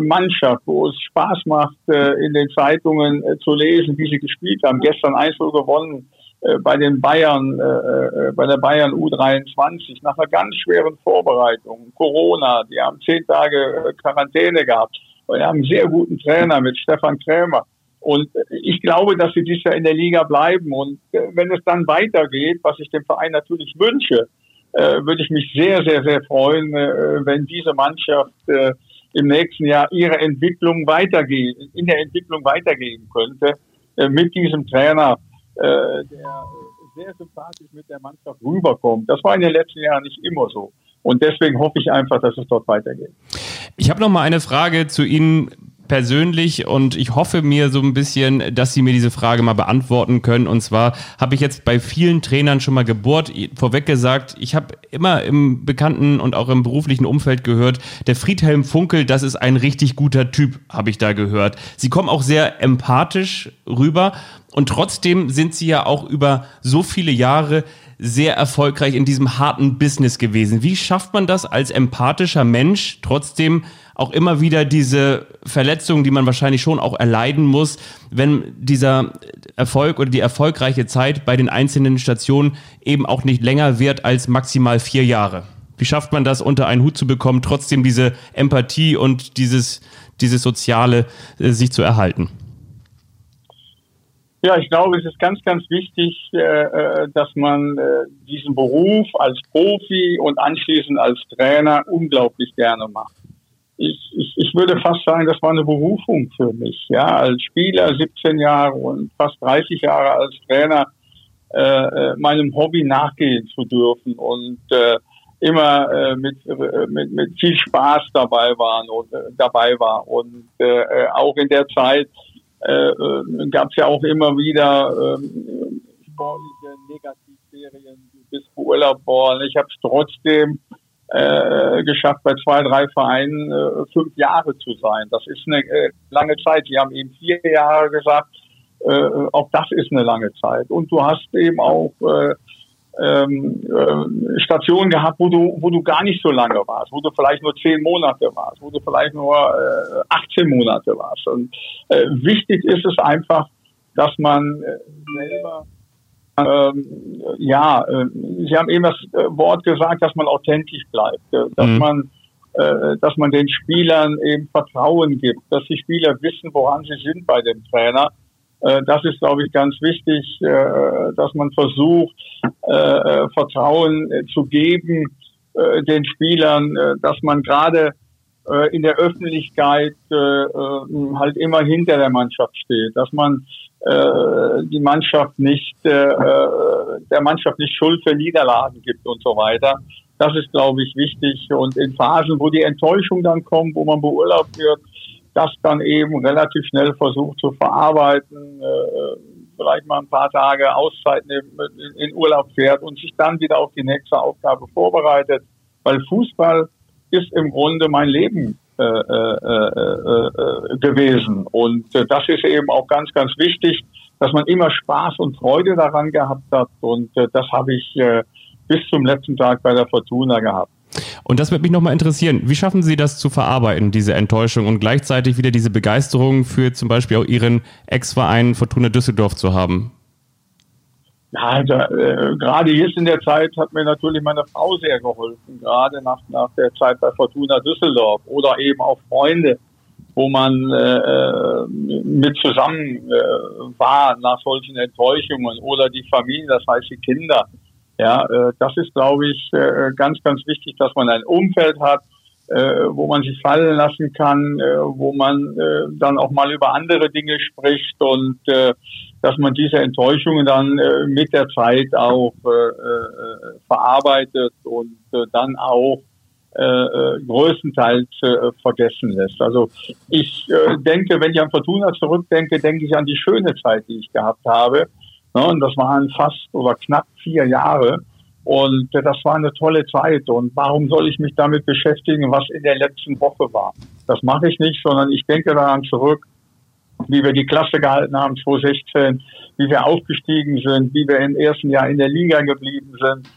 Mannschaft, wo es Spaß macht, äh, in den Zeitungen äh, zu lesen, wie sie gespielt haben. Gestern 1 gewonnen äh, bei den Bayern, äh, äh bei der Bayern U23 nach einer ganz schweren Vorbereitung. Corona, die haben zehn Tage äh, Quarantäne gehabt. Wir haben einen sehr guten Trainer mit Stefan Krämer. Und ich glaube, dass sie dieses Jahr in der Liga bleiben. Und wenn es dann weitergeht, was ich dem Verein natürlich wünsche, äh, würde ich mich sehr, sehr, sehr freuen, äh, wenn diese Mannschaft äh, im nächsten Jahr ihre Entwicklung weitergehen, in der Entwicklung weitergehen könnte, äh, mit diesem Trainer, äh, der sehr sympathisch mit der Mannschaft rüberkommt. Das war in den letzten Jahren nicht immer so. Und deswegen hoffe ich einfach, dass es dort weitergeht. Ich habe noch mal eine Frage zu Ihnen persönlich und ich hoffe mir so ein bisschen, dass Sie mir diese Frage mal beantworten können. Und zwar habe ich jetzt bei vielen Trainern schon mal gebohrt, vorweg gesagt, ich habe immer im bekannten und auch im beruflichen Umfeld gehört, der Friedhelm Funkel, das ist ein richtig guter Typ, habe ich da gehört. Sie kommen auch sehr empathisch rüber und trotzdem sind Sie ja auch über so viele Jahre sehr erfolgreich in diesem harten Business gewesen. Wie schafft man das als empathischer Mensch, trotzdem auch immer wieder diese Verletzungen, die man wahrscheinlich schon auch erleiden muss, wenn dieser Erfolg oder die erfolgreiche Zeit bei den einzelnen Stationen eben auch nicht länger wird als maximal vier Jahre? Wie schafft man das unter einen Hut zu bekommen, trotzdem diese Empathie und dieses, dieses Soziale äh, sich zu erhalten? Ja, ich glaube, es ist ganz, ganz wichtig, äh, äh, dass man äh, diesen Beruf als Profi und anschließend als Trainer unglaublich gerne macht. Ich, ich, ich würde fast sagen, das war eine Berufung für mich. Ja, als Spieler 17 Jahre und fast 30 Jahre als Trainer äh, meinem Hobby nachgehen zu dürfen und äh, immer äh, mit, mit, mit viel Spaß dabei waren und dabei war und auch in der Zeit äh, äh gab es ja auch immer wieder äh, sportliche Negativserien, bist beurlaubt worden. Ich habe es trotzdem äh, geschafft, bei zwei, drei Vereinen äh, fünf Jahre zu sein. Das ist eine äh, lange Zeit. Sie haben eben vier Jahre gesagt. Äh, auch das ist eine lange Zeit. Und du hast eben auch äh, ähm, äh, Stationen gehabt, wo du, wo du gar nicht so lange warst, wo du vielleicht nur zehn Monate warst, wo du vielleicht nur äh, 18 Monate warst. Und äh, wichtig ist es einfach, dass man äh, selber ähm, ja, äh, Sie haben eben das äh, Wort gesagt, dass man authentisch bleibt, äh, dass mhm. man dass man den Spielern eben Vertrauen gibt, dass die Spieler wissen, woran sie sind bei dem Trainer das ist, glaube ich, ganz wichtig, äh, dass man versucht, äh, Vertrauen zu geben den Spielern, dass man gerade in der Öffentlichkeit halt immer hinter der Mannschaft steht, dass man die Mannschaft nicht der Mannschaft nicht Schuld für Niederlagen gibt und so weiter. Das ist, glaube ich, wichtig. Und in Phasen, wo die Enttäuschung dann kommt, wo man beurlaubt wird, das dann eben relativ schnell versucht zu verarbeiten, äh, vielleicht mal ein paar Tage Auszeit in, in Urlaub fährt und sich dann wieder auf die nächste Aufgabe vorbereitet, weil Fußball ist im Grunde mein Leben äh, äh, äh, äh gewesen. Und äh, das ist eben auch ganz, ganz wichtig, dass man immer Spaß und Freude daran gehabt hat. Und das habe ich bis zum letzten Tag bei der Fortuna gehabt. Und das würde mich nochmal interessieren. Wie schaffen Sie das zu verarbeiten, diese Enttäuschung und gleichzeitig wieder diese Begeisterung für zum Beispiel auch Ihren Ex-Verein Fortuna Düsseldorf zu haben? Ja, also, äh, gerade jetzt in der Zeit hat mir natürlich meine Frau sehr geholfen, gerade nach, nach der Zeit bei Fortuna Düsseldorf oder eben auch Freunde, wo man äh, äh mit zusammen äh, war nach solchen Enttäuschungen oder die Familie, das heißt die Kinder. Ja, äh, das ist, glaube ich, äh, ganz, ganz wichtig, dass man ein Umfeld hat, äh, wo man sich fallen lassen kann, äh, wo man äh, dann auch mal über andere Dinge spricht und äh, dass man diese Enttäuschungen dann äh, mit der Zeit auch äh, äh, verarbeitet und äh, dann auch äh, äh, größtenteils äh, vergessen lässt. Also ich äh, denke, wenn ich an Fortuna zurückdenke, denke ich an die schöne Zeit, die ich gehabt habe. Ja, und das waren fast oder knapp vier Jahre. Und das war eine tolle Zeit. Und warum soll ich mich damit beschäftigen, was in der letzten Woche war? Das mache ich nicht, sondern ich denke daran zurück, wie wir die Klasse gehalten haben 2016, wie wir aufgestiegen sind, wie wir im ersten Jahr in der Liga geblieben sind.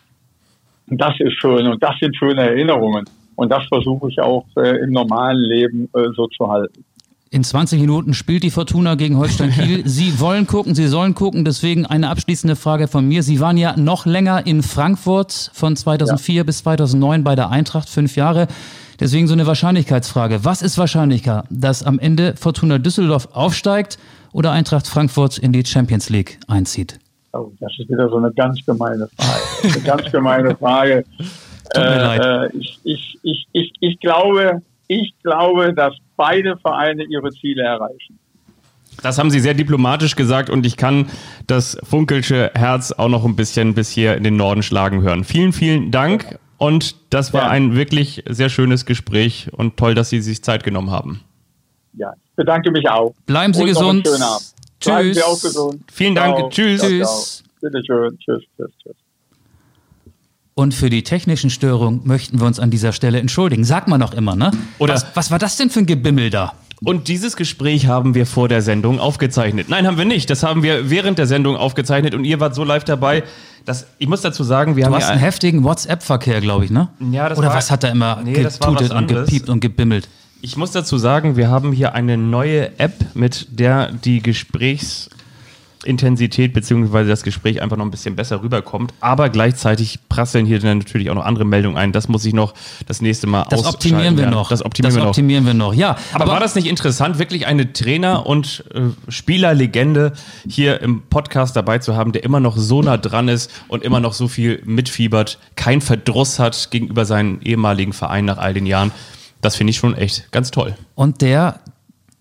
Das ist schön und das sind schöne Erinnerungen. Und das versuche ich auch äh, im normalen Leben äh, so zu halten. In 20 Minuten spielt die Fortuna gegen Holstein Kiel. Sie wollen gucken, Sie sollen gucken. Deswegen eine abschließende Frage von mir. Sie waren ja noch länger in Frankfurt von 2004 ja. bis 2009 bei der Eintracht, fünf Jahre. Deswegen so eine Wahrscheinlichkeitsfrage. Was ist wahrscheinlicher, dass am Ende Fortuna Düsseldorf aufsteigt oder Eintracht Frankfurt in die Champions League einzieht? Oh, das ist wieder so eine ganz gemeine Frage. Eine ganz gemeine Frage. Tut mir äh, leid. Äh, ich, ich, ich, ich, ich glaube, ich glaube, dass beide Vereine ihre Ziele erreichen. Das haben Sie sehr diplomatisch gesagt und ich kann das Funkelsche Herz auch noch ein bisschen bis hier in den Norden schlagen hören. Vielen, vielen Dank und das war ja. ein wirklich sehr schönes Gespräch und toll, dass Sie sich Zeit genommen haben. Ja, ich bedanke mich auch. Bleiben Sie und gesund. Tschüss. Bleiben Sie auch gesund. Vielen Dank. Ciao. Tschüss. Ciao, tschüss. Bitte schön. Tschüss, tschüss, tschüss. Und für die technischen Störungen möchten wir uns an dieser Stelle entschuldigen. Sagt man doch immer, ne? Oder was, was war das denn für ein Gebimmel da? Und dieses Gespräch haben wir vor der Sendung aufgezeichnet. Nein, haben wir nicht. Das haben wir während der Sendung aufgezeichnet und ihr wart so live dabei. Dass, ich muss dazu sagen, wir du haben. Du hast einen heftigen WhatsApp-Verkehr, glaube ich, ne? Ja, das Oder war, was hat er immer nee, getutet und gepiept und gebimmelt? Ich muss dazu sagen, wir haben hier eine neue App, mit der die Gesprächs- Intensität beziehungsweise das Gespräch einfach noch ein bisschen besser rüberkommt. Aber gleichzeitig prasseln hier dann natürlich auch noch andere Meldungen ein. Das muss ich noch das nächste Mal Das optimieren wir noch. Das optimieren, das wir, optimieren noch. wir noch. Ja. Aber, aber, war das nicht interessant, wirklich eine Trainer- und äh, Spielerlegende hier im Podcast dabei zu haben, der immer noch so nah dran ist und immer noch so viel mitfiebert, kein Verdruss hat gegenüber seinen ehemaligen Verein nach all den Jahren? Das finde ich schon echt ganz toll. Und der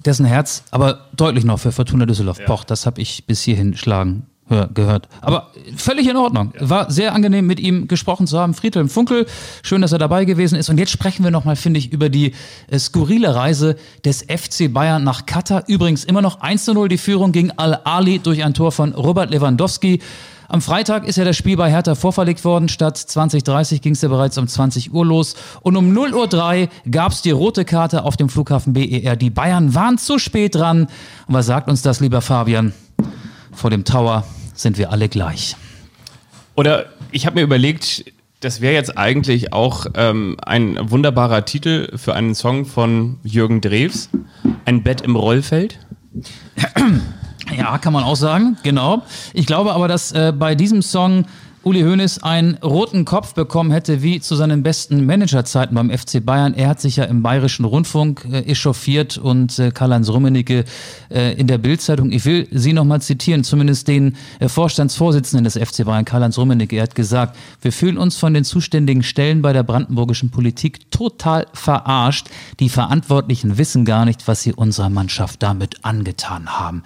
dessen Herz aber deutlich noch für Fortuna Düsseldorf ja. pocht. Das habe ich bis hierhin schlagen gehört. Aber völlig in Ordnung. War sehr angenehm, mit ihm gesprochen zu haben. Friedhelm Funkel, schön, dass er dabei gewesen ist. Und jetzt sprechen wir nochmal, finde ich, über die äh, skurrile Reise des FC Bayern nach Katar. Übrigens immer noch 1 0 die Führung gegen Al-Ali durch ein Tor von Robert Lewandowski. Am Freitag ist ja das Spiel bei Hertha vorverlegt worden. Statt 20.30 ging es ja bereits um 20 Uhr los. Und um 0.03 Uhr gab es die rote Karte auf dem Flughafen BER. Die Bayern waren zu spät dran. Und was sagt uns das, lieber Fabian? Vor dem Tower sind wir alle gleich. Oder ich habe mir überlegt, das wäre jetzt eigentlich auch ähm, ein wunderbarer Titel für einen Song von Jürgen Drews. Ein Bett im Rollfeld. Ja, kann man auch sagen, genau. Ich glaube aber, dass äh, bei diesem Song Uli Hoeneß einen roten Kopf bekommen hätte, wie zu seinen besten Managerzeiten beim FC Bayern. Er hat sich ja im Bayerischen Rundfunk äh, echauffiert und äh, Karl-Heinz Rummenigge äh, in der Bildzeitung. Ich will Sie nochmal zitieren, zumindest den äh, Vorstandsvorsitzenden des FC Bayern, Karl-Heinz Rummenigge. Er hat gesagt, wir fühlen uns von den zuständigen Stellen bei der brandenburgischen Politik total verarscht. Die Verantwortlichen wissen gar nicht, was sie unserer Mannschaft damit angetan haben.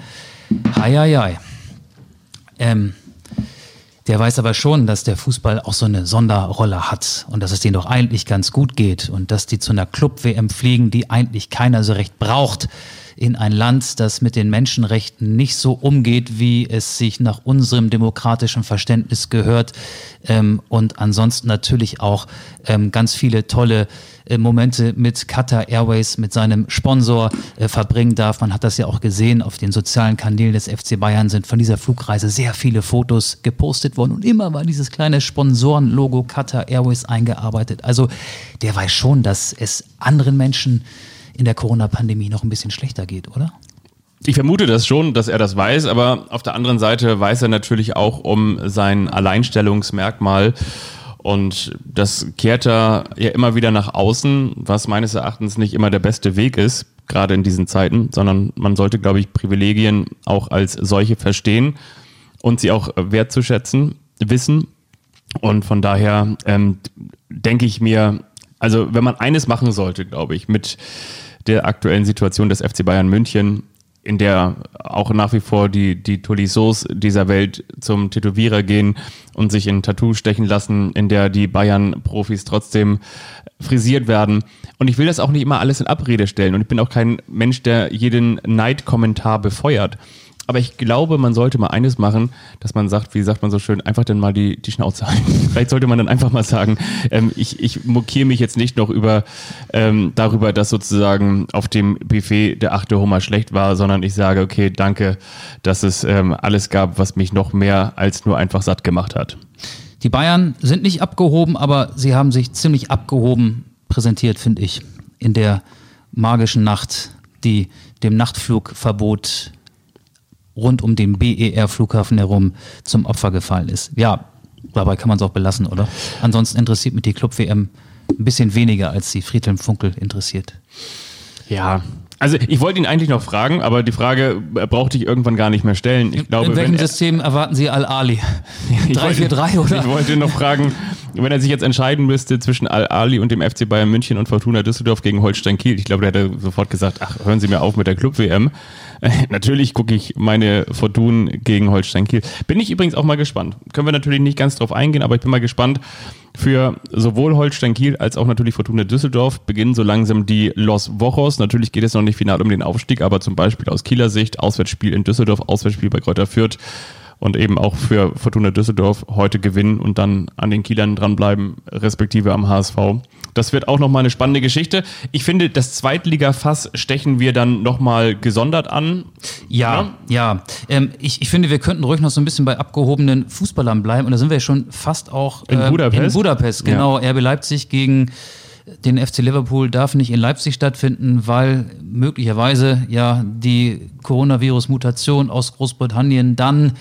Heieiei. Ähm, der weiß aber schon, dass der Fußball auch so eine Sonderrolle hat und dass es denen doch eigentlich ganz gut geht und dass die zu einer Club-WM fliegen, die eigentlich keiner so recht braucht in ein Land, das mit den Menschenrechten nicht so umgeht, wie es sich nach unserem demokratischen Verständnis gehört ähm, und ansonsten natürlich auch ähm, ganz viele tolle äh, Momente mit Qatar Airways, mit seinem Sponsor äh, verbringen darf. Man hat das ja auch gesehen, auf den sozialen Kanälen des FC Bayern sind von dieser Flugreise sehr viele Fotos gepostet worden und immer war dieses kleine Sponsorenlogo Qatar Airways eingearbeitet. Also der weiß schon, dass es anderen Menschen in der Corona-Pandemie noch ein bisschen schlechter geht, oder? Ich vermute das schon, dass er das weiß, aber auf der anderen Seite weiß er natürlich auch um sein Alleinstellungsmerkmal und das kehrt er ja immer wieder nach außen, was meines Erachtens nicht immer der beste Weg ist, gerade in diesen Zeiten, sondern man sollte, glaube ich, Privilegien auch als solche verstehen und sie auch wertzuschätzen, wissen. Und von daher ähm, denke ich mir, also wenn man eines machen sollte, glaube ich, mit der aktuellen Situation des FC Bayern München, in der auch nach wie vor die, die Tolissos dieser Welt zum Tätowierer gehen und sich in Tattoo stechen lassen, in der die Bayern-Profis trotzdem frisiert werden. Und ich will das auch nicht immer alles in Abrede stellen. Und ich bin auch kein Mensch, der jeden Neidkommentar befeuert. Aber ich glaube, man sollte mal eines machen, dass man sagt, wie sagt man so schön, einfach dann mal die, die Schnauze halten. Vielleicht sollte man dann einfach mal sagen, ähm, ich, ich mokiere mich jetzt nicht noch über, ähm, darüber, dass sozusagen auf dem Buffet der achte Hummer schlecht war, sondern ich sage, okay, danke, dass es ähm, alles gab, was mich noch mehr als nur einfach satt gemacht hat. Die Bayern sind nicht abgehoben, aber sie haben sich ziemlich abgehoben präsentiert, finde ich, in der magischen Nacht, die dem Nachtflugverbot rund um den BER-Flughafen herum zum Opfer gefallen ist. Ja, dabei kann man es auch belassen, oder? Ansonsten interessiert mich die Club-WM ein bisschen weniger, als die Friedhelm Funkel interessiert. Ja, also ich wollte ihn eigentlich noch fragen, aber die Frage brauchte ich irgendwann gar nicht mehr stellen. Ich glaube, In welchem System erwarten Sie Al-Ali? 3-4-3 oder? Ich wollte noch fragen, wenn er sich jetzt entscheiden müsste zwischen Al-Ali und dem FC Bayern München und Fortuna Düsseldorf gegen Holstein Kiel, ich glaube, der hätte sofort gesagt, ach, hören Sie mir auf mit der Club-WM. natürlich gucke ich meine Fortuna gegen Holstein Kiel. Bin ich übrigens auch mal gespannt. Können wir natürlich nicht ganz drauf eingehen, aber ich bin mal gespannt, für sowohl Holstein Kiel als auch natürlich Fortuna Düsseldorf beginnen so langsam die Los Wochos. Natürlich geht es noch nicht final um den Aufstieg, aber zum Beispiel aus Kieler Sicht, Auswärtsspiel in Düsseldorf, Auswärtsspiel bei Kräuter Fürth und eben auch für Fortuna Düsseldorf heute gewinnen und dann an den Kielern dranbleiben, respektive am HSV. Das wird auch nochmal eine spannende Geschichte. Ich finde, das Zweitliga-Fass stechen wir dann nochmal gesondert an. Ja, ja. ja. Ähm, ich, ich finde, wir könnten ruhig noch so ein bisschen bei abgehobenen Fußballern bleiben und da sind wir schon fast auch in ähm, Budapest. In Budapest, genau. Ja. RB Leipzig gegen den FC Liverpool darf nicht in Leipzig stattfinden, weil möglicherweise ja die Coronavirus-Mutation aus Großbritannien dann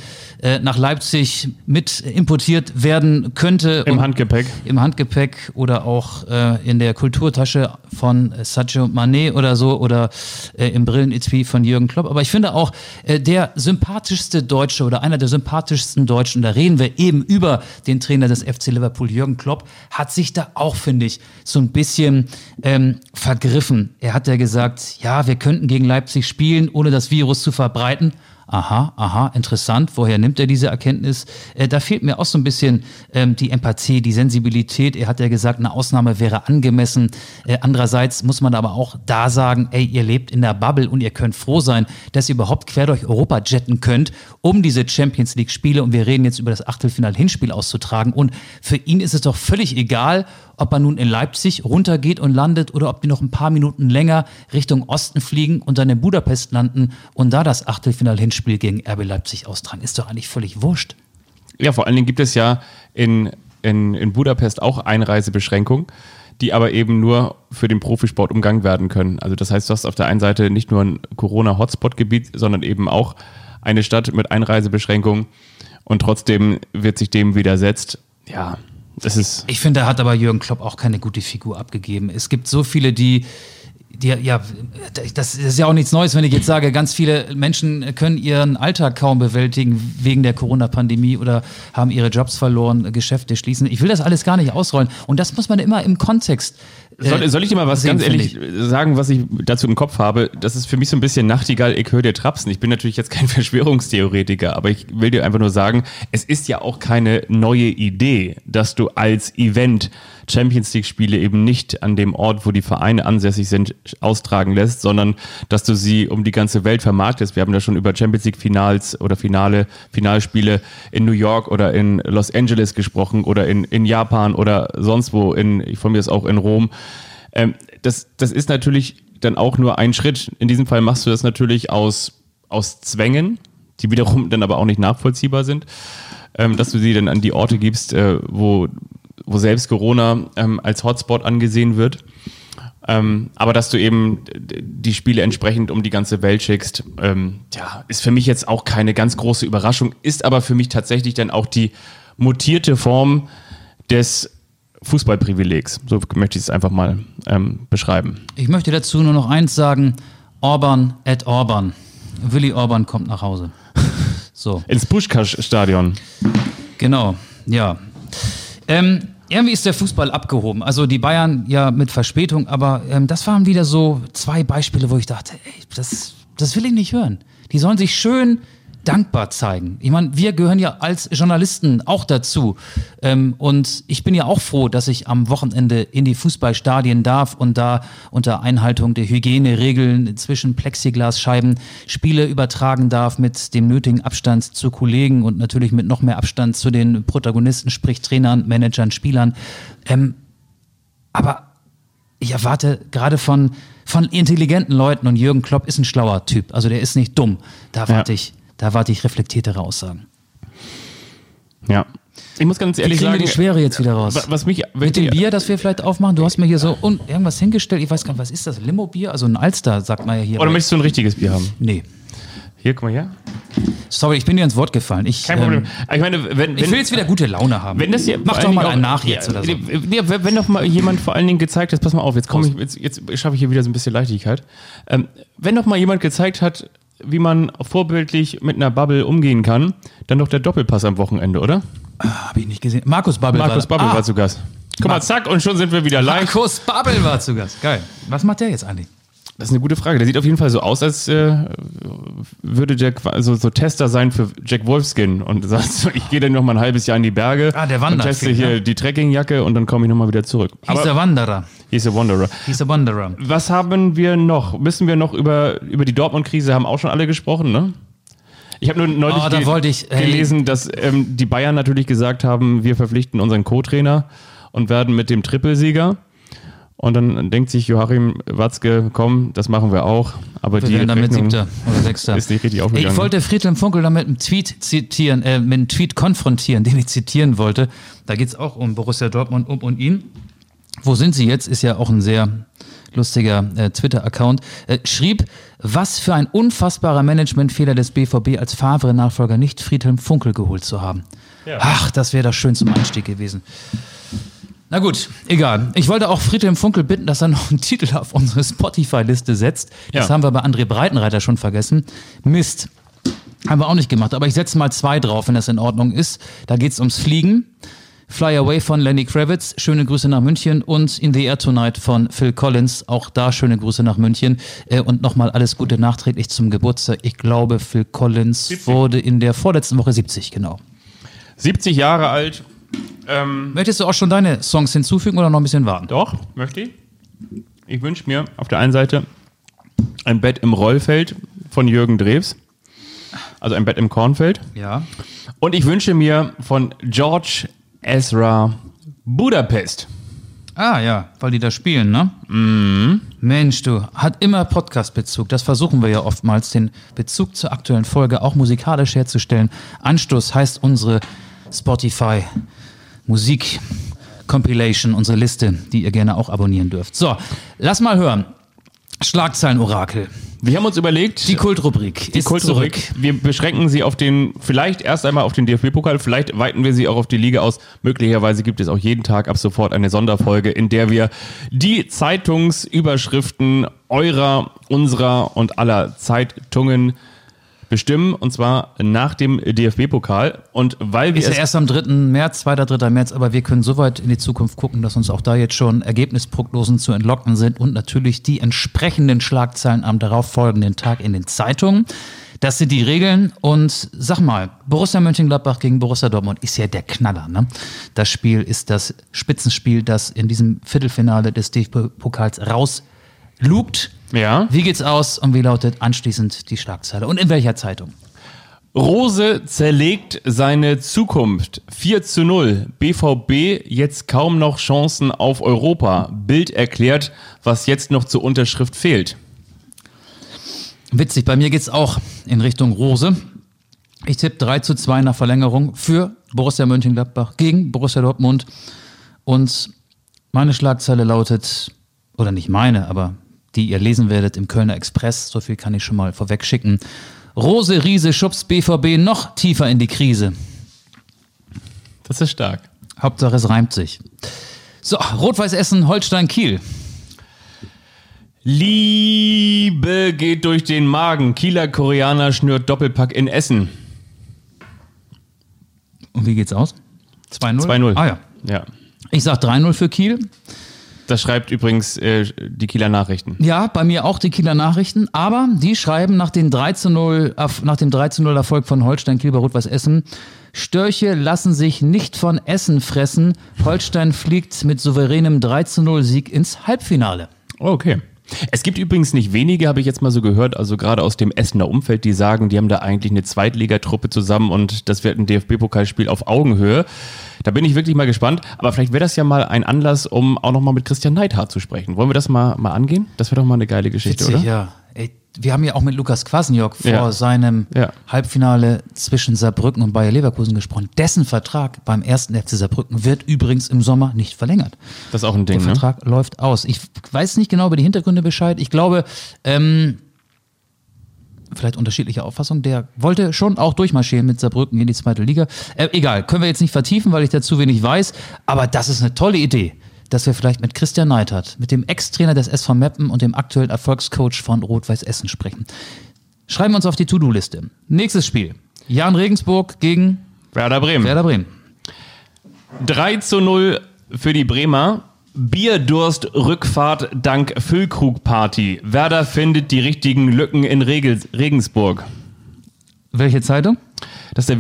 äh, nach Leipzig mit importiert werden könnte. Im Handgepäck. Im Handgepäck oder auch äh, in der Kulturtasche von Sadio Mané oder so oder äh, im Brillenetui von Jürgen Klopp. Aber ich finde auch, äh, der sympathischste Deutsche oder einer der sympathischsten Deutschen, da reden wir eben über den Trainer des FC Liverpool, Jürgen Klopp, hat sich da auch, finde ich, so ein bisschen ähm, vergriffen. Er hat ja gesagt, ja, wir könnten gegen Leipzig spielen, ohne das Virus zu verbreiten aha, aha, interessant, woher nimmt er diese Erkenntnis? Äh, da fehlt mir auch so ein bisschen ähm, die Empathie, die Sensibilität. Er hat ja gesagt, eine Ausnahme wäre angemessen. Äh, andererseits muss man aber auch da sagen, ey, ihr lebt in der Bubble und ihr könnt froh sein, dass ihr überhaupt quer durch Europa jetten könnt, um diese Champions League Spiele, und wir reden jetzt über das Achtelfinal-Hinspiel auszutragen. Und für ihn ist es doch völlig egal, ob er nun in Leipzig runtergeht und landet oder ob die noch ein paar Minuten länger Richtung Osten fliegen und dann in Budapest landen und da das Achtelfinal-Hinspiel gegen RB Leipzig austragen. Ist doch eigentlich völlig wurscht. Ja, vor allen Dingen gibt es ja in, in, in Budapest auch Einreisebeschränkungen, die aber eben nur für den Profisport umgangen werden können. Also das heißt, du hast auf der einen Seite nicht nur ein Corona-Hotspot-Gebiet, sondern eben auch eine Stadt mit Einreisebeschränkungen und trotzdem wird sich dem widersetzt. Ja, das ist. Ich finde, da hat aber Jürgen Klopp auch keine gute Figur abgegeben. Es gibt so viele, die die, ja, das ist ja auch nichts Neues, wenn ich jetzt sage, ganz viele Menschen können ihren Alltag kaum bewältigen wegen der Corona-Pandemie oder haben ihre Jobs verloren, Geschäfte schließen. Ich will das alles gar nicht ausrollen. Und das muss man immer im Kontext soll, soll, ich dir mal was ganz ehrlich sagen, was ich dazu im Kopf habe? Das ist für mich so ein bisschen Nachtigall, ich höre dir Trapsen. Ich bin natürlich jetzt kein Verschwörungstheoretiker, aber ich will dir einfach nur sagen, es ist ja auch keine neue Idee, dass du als Event Champions League Spiele eben nicht an dem Ort, wo die Vereine ansässig sind, austragen lässt, sondern dass du sie um die ganze Welt vermarktest. Wir haben ja schon über Champions League Finals oder Finale, Finalspiele in New York oder in Los Angeles gesprochen oder in, in Japan oder sonst wo, in, von mir ist auch in Rom. Ähm, das, das ist natürlich dann auch nur ein Schritt. In diesem Fall machst du das natürlich aus, aus Zwängen, die wiederum dann aber auch nicht nachvollziehbar sind, ähm, dass du sie dann an die Orte gibst, äh, wo, wo selbst Corona ähm, als Hotspot angesehen wird. Ähm, aber dass du eben die Spiele entsprechend um die ganze Welt schickst, ähm, ja, ist für mich jetzt auch keine ganz große Überraschung, ist aber für mich tatsächlich dann auch die mutierte Form des Fußballprivilegs. So möchte ich es einfach mal ähm, beschreiben. Ich möchte dazu nur noch eins sagen: Orban at Orban. Willi Orban kommt nach Hause. So. Ins Puschkasch-Stadion. Genau, ja. Ähm, irgendwie ist der Fußball abgehoben. Also die Bayern ja mit Verspätung, aber ähm, das waren wieder so zwei Beispiele, wo ich dachte, ey, das, das will ich nicht hören. Die sollen sich schön dankbar zeigen. Ich meine, wir gehören ja als Journalisten auch dazu. Ähm, und ich bin ja auch froh, dass ich am Wochenende in die Fußballstadien darf und da unter Einhaltung der Hygieneregeln zwischen Plexiglasscheiben Spiele übertragen darf mit dem nötigen Abstand zu Kollegen und natürlich mit noch mehr Abstand zu den Protagonisten, sprich Trainern, Managern, Spielern. Ähm, aber ich erwarte gerade von, von intelligenten Leuten und Jürgen Klopp ist ein schlauer Typ. Also der ist nicht dumm. Da erwarte ja. ich da warte ich reflektiertere Aussagen. Ja. Ich muss ganz ehrlich Kriegen wir sagen, die Schwere jetzt wieder raus. wa- was mich Mit dem Bier, das wir vielleicht aufmachen, du hast mir hier so un irgendwas hingestellt, ich weiß gar nicht, was ist das? Limo-Bier? Also ein Alster, sagt man ja hier. Oder möchtest du ein richtiges Bier haben? nee. Hier, guck mal her. Sorry, ich bin dir ins Wort gefallen. Ich, Kein Problem. Ähm, ich meine, wenn, ich wenn, will jetzt wieder gute Laune haben. wenn das hier Mach doch mal einen auch- nach jetzt ja, oder so. Ja, wenn doch mal jemand vor allen Dingen gezeigt hat, pass mal auf, jetzt komme ich, jetzt, jetzt schaffe ich hier wieder so ein bisschen Leichtigkeit. Ähm, wenn doch mal jemand gezeigt hat, wie man vorbildlich mit einer Bubble umgehen kann, dann doch der Doppelpass am Wochenende, oder? Habe ich nicht gesehen. Markus Babbel Markus war Bubble ah, war zu Gast. Guck mal, zack, und schon sind wir wieder live. Markus Babbel war zu Gast. Geil. Was macht der jetzt eigentlich? Das ist eine gute Frage. Der sieht auf jeden Fall so aus, als äh, würde der qua- so, Tester sein für Jack Wolfskin und sagt so, ich gehe dann noch mal ein halbes Jahr in die Berge Ah, der und wandert teste hier ne? die Trekkingjacke und dann komme ich noch mal wieder zurück. Hieß der Wanderer. hieß der Wanderer. Hieß der Wanderer. Was haben wir noch? Müssen wir noch über, über die Dortmund-Krise haben auch schon alle gesprochen, ne? Ich habe nur neulich Oh, da ich- hey. gelesen, dass ähm, die Bayern natürlich gesagt haben, wir verpflichten unseren Co-Trainer und werden mit dem Trippelsieger. Und dann denkt sich Joachim Watzke, komm, das machen wir auch. Aber Wir die werden damit Rechnung Siebter oder Sechster. ist nicht richtig aufgegangen. Ich wollte Friedhelm Funkel da mit einem Tweet zitieren, äh, mit einem Tweet konfrontieren, den ich zitieren wollte. Da geht es auch um Borussia Dortmund, um und ihn. Wo sind sie jetzt? Ist ja auch ein sehr lustiger äh, Twitter-Account. Äh, schrieb, was für ein unfassbarer Managementfehler des BVB als Favre-Nachfolger nicht Friedhelm Funkel geholt zu haben. Ach, das wäre doch schön zum Einstieg gewesen. Na gut, egal. Ich wollte auch Friedhelm Funkel bitten, dass er noch einen Titel auf unsere Spotify-Liste setzt. Das Ja. haben wir bei André Breitenreiter schon vergessen. Mist. Haben wir auch nicht gemacht, aber ich setze mal zwei drauf, wenn das in Ordnung ist. Da geht es ums Fliegen. Fly Away von Lenny Kravitz, schöne Grüße nach München und In the Air Tonight von Phil Collins, auch da schöne Grüße nach München Äh, und nochmal alles Gute nachträglich zum Geburtstag. Ich glaube, Phil Collins 70. wurde in der vorletzten Woche 70, genau. 70 Jahre alt. Ähm, Möchtest du auch schon deine Songs hinzufügen oder noch ein bisschen warten? doch, möchte ich. Ich wünsche mir auf der einen Seite ein Bett im Rollfeld von Jürgen Drews. Also ein Bett im Kornfeld. Ja. Und ich wünsche mir von George Ezra Budapest. Ah ja, weil die da spielen, ne? Mhm. Mensch, du, hat immer Podcast-Bezug. Das versuchen wir ja oftmals, den Bezug zur aktuellen Folge auch musikalisch herzustellen. Anstoß heißt unsere Spotify Musik Compilation, unsere Liste, die ihr gerne auch abonnieren dürft. So, lass mal hören. Schlagzeilen-Orakel. Wir haben uns überlegt, Die Kultrubrik die ist Kultrubrik, zurück. wir beschränken sie auf den, vielleicht erst einmal auf den DFB-Pokal, vielleicht weiten wir sie auch auf die Liga aus. Möglicherweise gibt es auch jeden Tag ab sofort eine Sonderfolge, in der wir die Zeitungsüberschriften eurer, unserer und aller Zeitungen bestimmen, und zwar nach dem DFB-Pokal. Und weil wir Ist ja es erst am 3. März, 2. 3. März, aber wir können so weit in die Zukunft gucken, dass uns auch da jetzt schon Ergebnisprognosen zu entlocken sind und natürlich die entsprechenden Schlagzeilen am darauffolgenden Tag in den Zeitungen. Das sind die Regeln und sag mal, Borussia Mönchengladbach gegen Borussia Dortmund ist ja der Knaller. Ne? Das Spiel ist das Spitzenspiel, das in diesem Viertelfinale des DFB-Pokals rauslugt. Ja. Wie geht's aus und wie lautet anschließend die Schlagzeile und in welcher Zeitung? Rose zerlegt seine Zukunft. 4 zu 0. BVB jetzt kaum noch Chancen auf Europa. Bild erklärt, was jetzt noch zur Unterschrift fehlt. Witzig, bei mir geht's auch in Richtung Rose. Ich tippe 3 zu 2 nach Verlängerung für Borussia Mönchengladbach gegen Borussia Dortmund. Und meine Schlagzeile lautet, oder nicht meine, aber die ihr lesen werdet im Kölner Express, so viel kann ich schon mal vorweg schicken. Rose Riese schubst BVB noch tiefer in die Krise. Das ist stark. Hauptsache es reimt sich. So, Rot-Weiß Essen, Holstein Kiel. Liebe geht durch den Magen. Kieler Koreaner schnürt Doppelpack in Essen. Und wie geht's aus? 2-0? 2-0. Ah ja. Ja. Ich sag 3-0 für Kiel. Das schreibt übrigens äh, die Kieler Nachrichten. Ja, bei mir auch die Kieler Nachrichten, aber die schreiben nach, den 3 zu 0, Erf- nach dem 3 zu 0 Erfolg von Holstein Kiel bei Rot-Weiß Essen, Störche lassen sich nicht von Essen fressen. Holstein fliegt mit souveränem 3 zu 0 Sieg ins Halbfinale. Okay. Es gibt übrigens nicht wenige, habe ich jetzt mal so gehört, also gerade aus dem Essener Umfeld, die sagen, die haben da eigentlich eine Zweitligatruppe zusammen und das wird ein DFB-Pokalspiel auf Augenhöhe. Da bin ich wirklich mal gespannt. Aber vielleicht wäre das ja mal ein Anlass, um auch nochmal mit Christian Neidhardt zu sprechen. Wollen wir das mal, mal angehen? Das wäre doch mal eine geile Geschichte, oder? ja. Ey, wir haben ja auch mit Lukas Kwasniok vor Ja. seinem Ja. Halbfinale zwischen Saarbrücken und Bayer Leverkusen gesprochen. Dessen Vertrag beim ersten FC Saarbrücken wird übrigens im Sommer nicht verlängert. Das ist auch ein Der Ding, ne? Vertrag läuft aus. Ich weiß nicht genau über die Hintergründe Bescheid. Ich glaube, ähm, vielleicht unterschiedliche Auffassung. Der wollte schon auch durchmarschieren mit Saarbrücken in die zweite Liga. Äh, egal, können wir jetzt nicht vertiefen, weil ich dazu wenig weiß. Aber das ist eine tolle Idee, dass wir vielleicht mit Christian Neidhardt, mit dem Ex-Trainer des SV Meppen und dem aktuellen Erfolgscoach von Rot-Weiß Essen sprechen. Schreiben wir uns auf die To-Do-Liste. Nächstes Spiel. Jan Regensburg gegen Werder Bremen. Werder Bremen. 3 zu 0 für die Bremer. Bierdurst Rückfahrt dank Füllkrug-Party. Werder findet die richtigen Lücken in Regel Regensburg. Welche Zeitung? Das ist der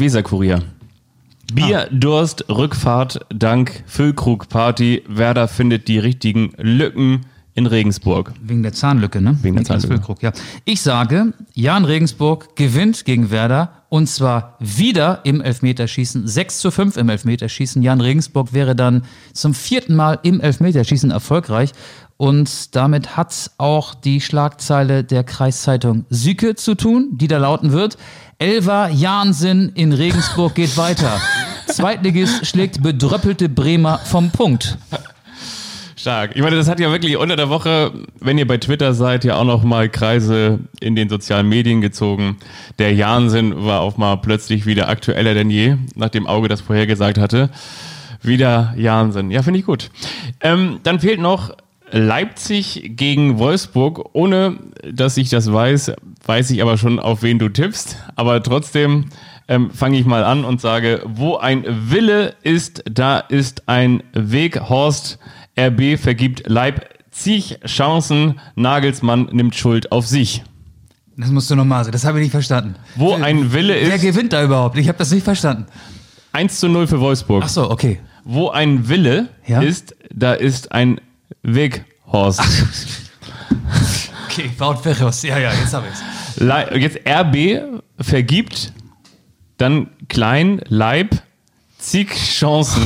Weser-Kurier. Bierdurst Rückfahrt dank Füllkrug-Party. Werder findet die richtigen Lücken in Regensburg. Wegen der Zahnlücke, ne? Wegen der Zahnlücke. Füllkrug, ja. Ich sage, Jan Regensburg gewinnt gegen Werder und zwar wieder im Elfmeterschießen. 6 zu 5 im Elfmeterschießen. Jan Regensburg wäre dann zum vierten Mal im Elfmeterschießen erfolgreich. Und damit hat auch die Schlagzeile der Kreiszeitung Süke zu tun, die da lauten wird. Elva Jansen in Regensburg geht weiter. Zweitligist schlägt bedröppelte Bremer vom Punkt. Stark. Ich meine, das hat ja wirklich unter der Woche, wenn ihr bei Twitter seid, ja auch noch mal Kreise in den sozialen Medien gezogen. Der Jansen war auch mal plötzlich wieder aktueller denn je, nachdem Auge das vorhergesagt hatte. Wieder Jansen. Ja, finde ich gut. Ähm, dann fehlt noch Leipzig gegen Wolfsburg. Ohne dass ich das weiß, weiß ich aber schon, auf wen du tippst. Aber trotzdem ähm, fange ich mal an und sage, wo ein Wille ist, da ist ein Weg. Horst RB vergibt Leipzig Chancen. Nagelsmann nimmt Schuld auf sich. Das musst du nochmal sagen, das habe ich nicht verstanden. Wo ein Wille Wer ist, gewinnt da überhaupt? Ich habe das nicht verstanden. 1 zu 0 für Wolfsburg. Ach so, okay. Wo ein Wille Ja? ist, da ist ein Weg, Horst. Okay, Wout Ferros. Ja, ja, jetzt habe ich's. Le jetzt RB vergibt, dann Klein, Leib, zig Chancen.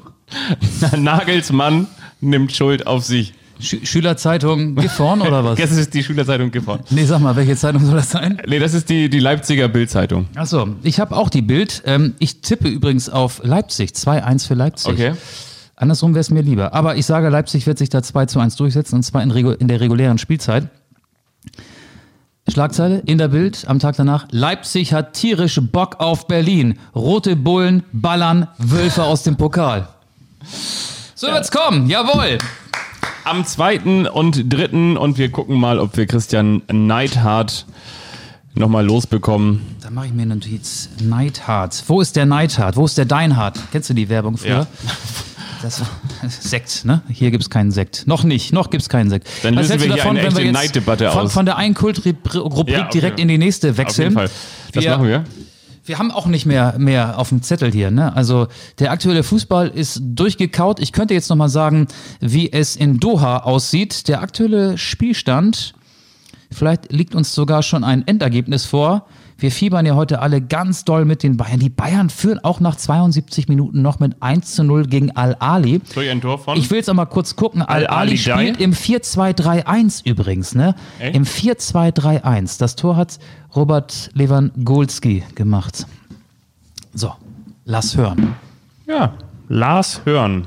Nagelsmann nimmt Schuld auf sich. Sch Schülerzeitung Gifhorn oder was? Das ist die Schülerzeitung gewonnen. Nee, sag mal, welche Zeitung soll das sein? Nee, das ist die, die Leipziger Bildzeitung. Achso, ich habe auch die Bild. Ähm, ich tippe übrigens auf Leipzig. 2-1 für Leipzig. Okay. Andersrum wäre es mir lieber. Aber ich sage, Leipzig wird sich da 2 zu 1 durchsetzen und zwar in, in der regulären Spielzeit. Schlagzeile in der Bild am Tag danach. Leipzig hat tierisch Bock auf Berlin. Rote Bullen ballern Wölfe aus dem Pokal. So wird's kommen, jawohl. Am 2. und 3. und wir gucken mal, ob wir Christian Neidhardt nochmal losbekommen. Da mache ich mir eine Notiz. Neidhart. Wo ist der Neidhart? Wo ist der Deinhard? Kennst du die Werbung früher? Ja. Das Sekt, ne? Hier gibt's keinen Sekt. Noch nicht, noch gibt's keinen Sekt. Dann lösen wir hier eine wenn echte Neiddebatte von, aus. Von der einen Kultrubrik Ja, direkt in die nächste wechseln. Auf jeden Fall. Das Wir- machen wir. Wir haben auch nicht mehr, mehr auf dem Zettel hier. Ne? Also der aktuelle Fußball ist durchgekaut. Ich könnte jetzt nochmal sagen, wie es in Doha aussieht. Der aktuelle Spielstand, vielleicht liegt uns sogar schon ein Endergebnis vor. Wir fiebern ja heute alle ganz doll mit den Bayern. Die Bayern führen auch nach 72 Minuten noch mit 1 zu 0 gegen Al-Ali. Durch ein Tor von? Ich will jetzt auch mal kurz gucken. Al-Ali Al-Ali spielt im 4-2-3-1 übrigens, ne? Echt? Im 4-2-3-1. Das Tor hat Robert Lewandowski gemacht. So, lass hören. Ja, Lars Hörn.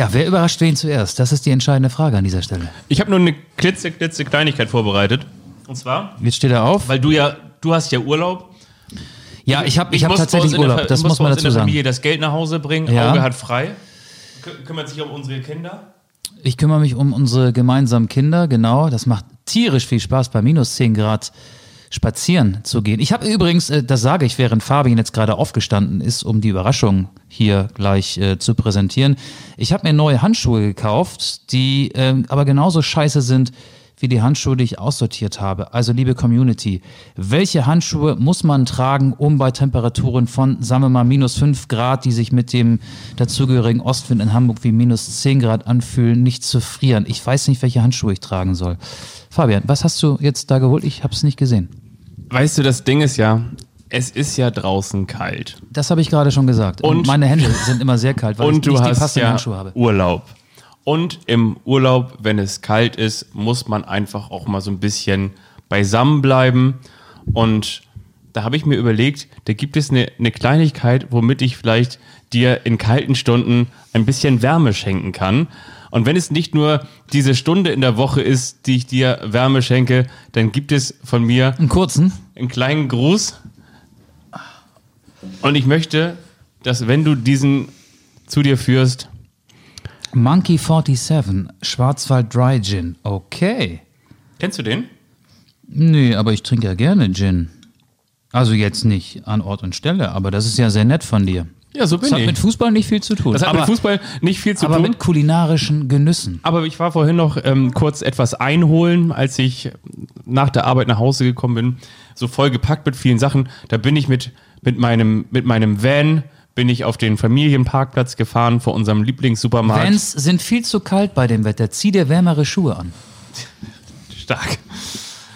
Ja, wer überrascht wen zuerst? Das ist die entscheidende Frage an dieser Stelle. Ich habe nur eine klitze, klitze Kleinigkeit vorbereitet. Und zwar, Jetzt steht er auf. weil du ja, du hast ja Urlaub. Ja, ich habe ich hab muss bei tatsächlich uns in der Urlaub. Fa- Das muss bei man uns in dazu der sagen. Familie das Geld nach Hause bringen. Ja. Auge hat frei. Kü- kümmert sich um unsere Kinder. Ich kümmere mich um unsere gemeinsamen Kinder, genau. Das macht tierisch viel Spaß bei minus 10 Grad spazieren zu gehen. Ich habe übrigens, äh, das sage ich, während Fabian jetzt gerade aufgestanden ist, um die Überraschung hier gleich äh, zu präsentieren. Ich habe mir neue Handschuhe gekauft, die ähm, aber genauso scheiße sind wie die Handschuhe, die ich aussortiert habe. Also liebe Community, welche Handschuhe muss man tragen, um bei Temperaturen von, sagen wir mal, minus 5 Grad, die sich mit dem dazugehörigen Ostwind in Hamburg wie minus 10 Grad anfühlen, nicht zu frieren? Ich weiß nicht, welche Handschuhe ich tragen soll. Fabian, was hast du jetzt da geholt? Ich habe es nicht gesehen. Weißt du, das Ding ist ja, es ist ja draußen kalt. Das habe ich gerade schon gesagt. Und- meine Hände sind immer sehr kalt, weil Und ich du nicht die hast passenden ja Handschuhe habe. Urlaub. Und im Urlaub, wenn es kalt ist, muss man einfach auch mal so ein bisschen beisammen bleiben. Und da habe ich mir überlegt, da gibt es eine, eine Kleinigkeit, womit ich vielleicht dir in kalten Stunden ein bisschen Wärme schenken kann. Und wenn es nicht nur diese Stunde in der Woche ist, die ich dir Wärme schenke, dann gibt es von mir Einen kurzen? einen kleinen Gruß. Und ich möchte, dass wenn du diesen zu dir führst, Monkey 47, Schwarzwald Dry Gin. Okay. kennst du den? Nee, aber ich trinke ja gerne Gin. Also jetzt nicht an Ort und Stelle, aber das ist ja sehr nett von dir. Ja, so bin Das hat ich. mit Fußball nicht viel zu tun. das hat aber, mit Fußball nicht viel zu aber tun. mit kulinarischen Genüssen. aber ich war vorhin noch ähm, kurz etwas einholen, als ich nach der Arbeit nach Hause gekommen bin. So voll gepackt mit vielen Sachen. Da bin ich mit, mit, meinem, mit meinem Van bin ich auf den Familienparkplatz gefahren vor unserem Lieblingssupermarkt. Vans sind viel zu kalt bei dem Wetter. Zieh dir wärmere Schuhe an. Stark.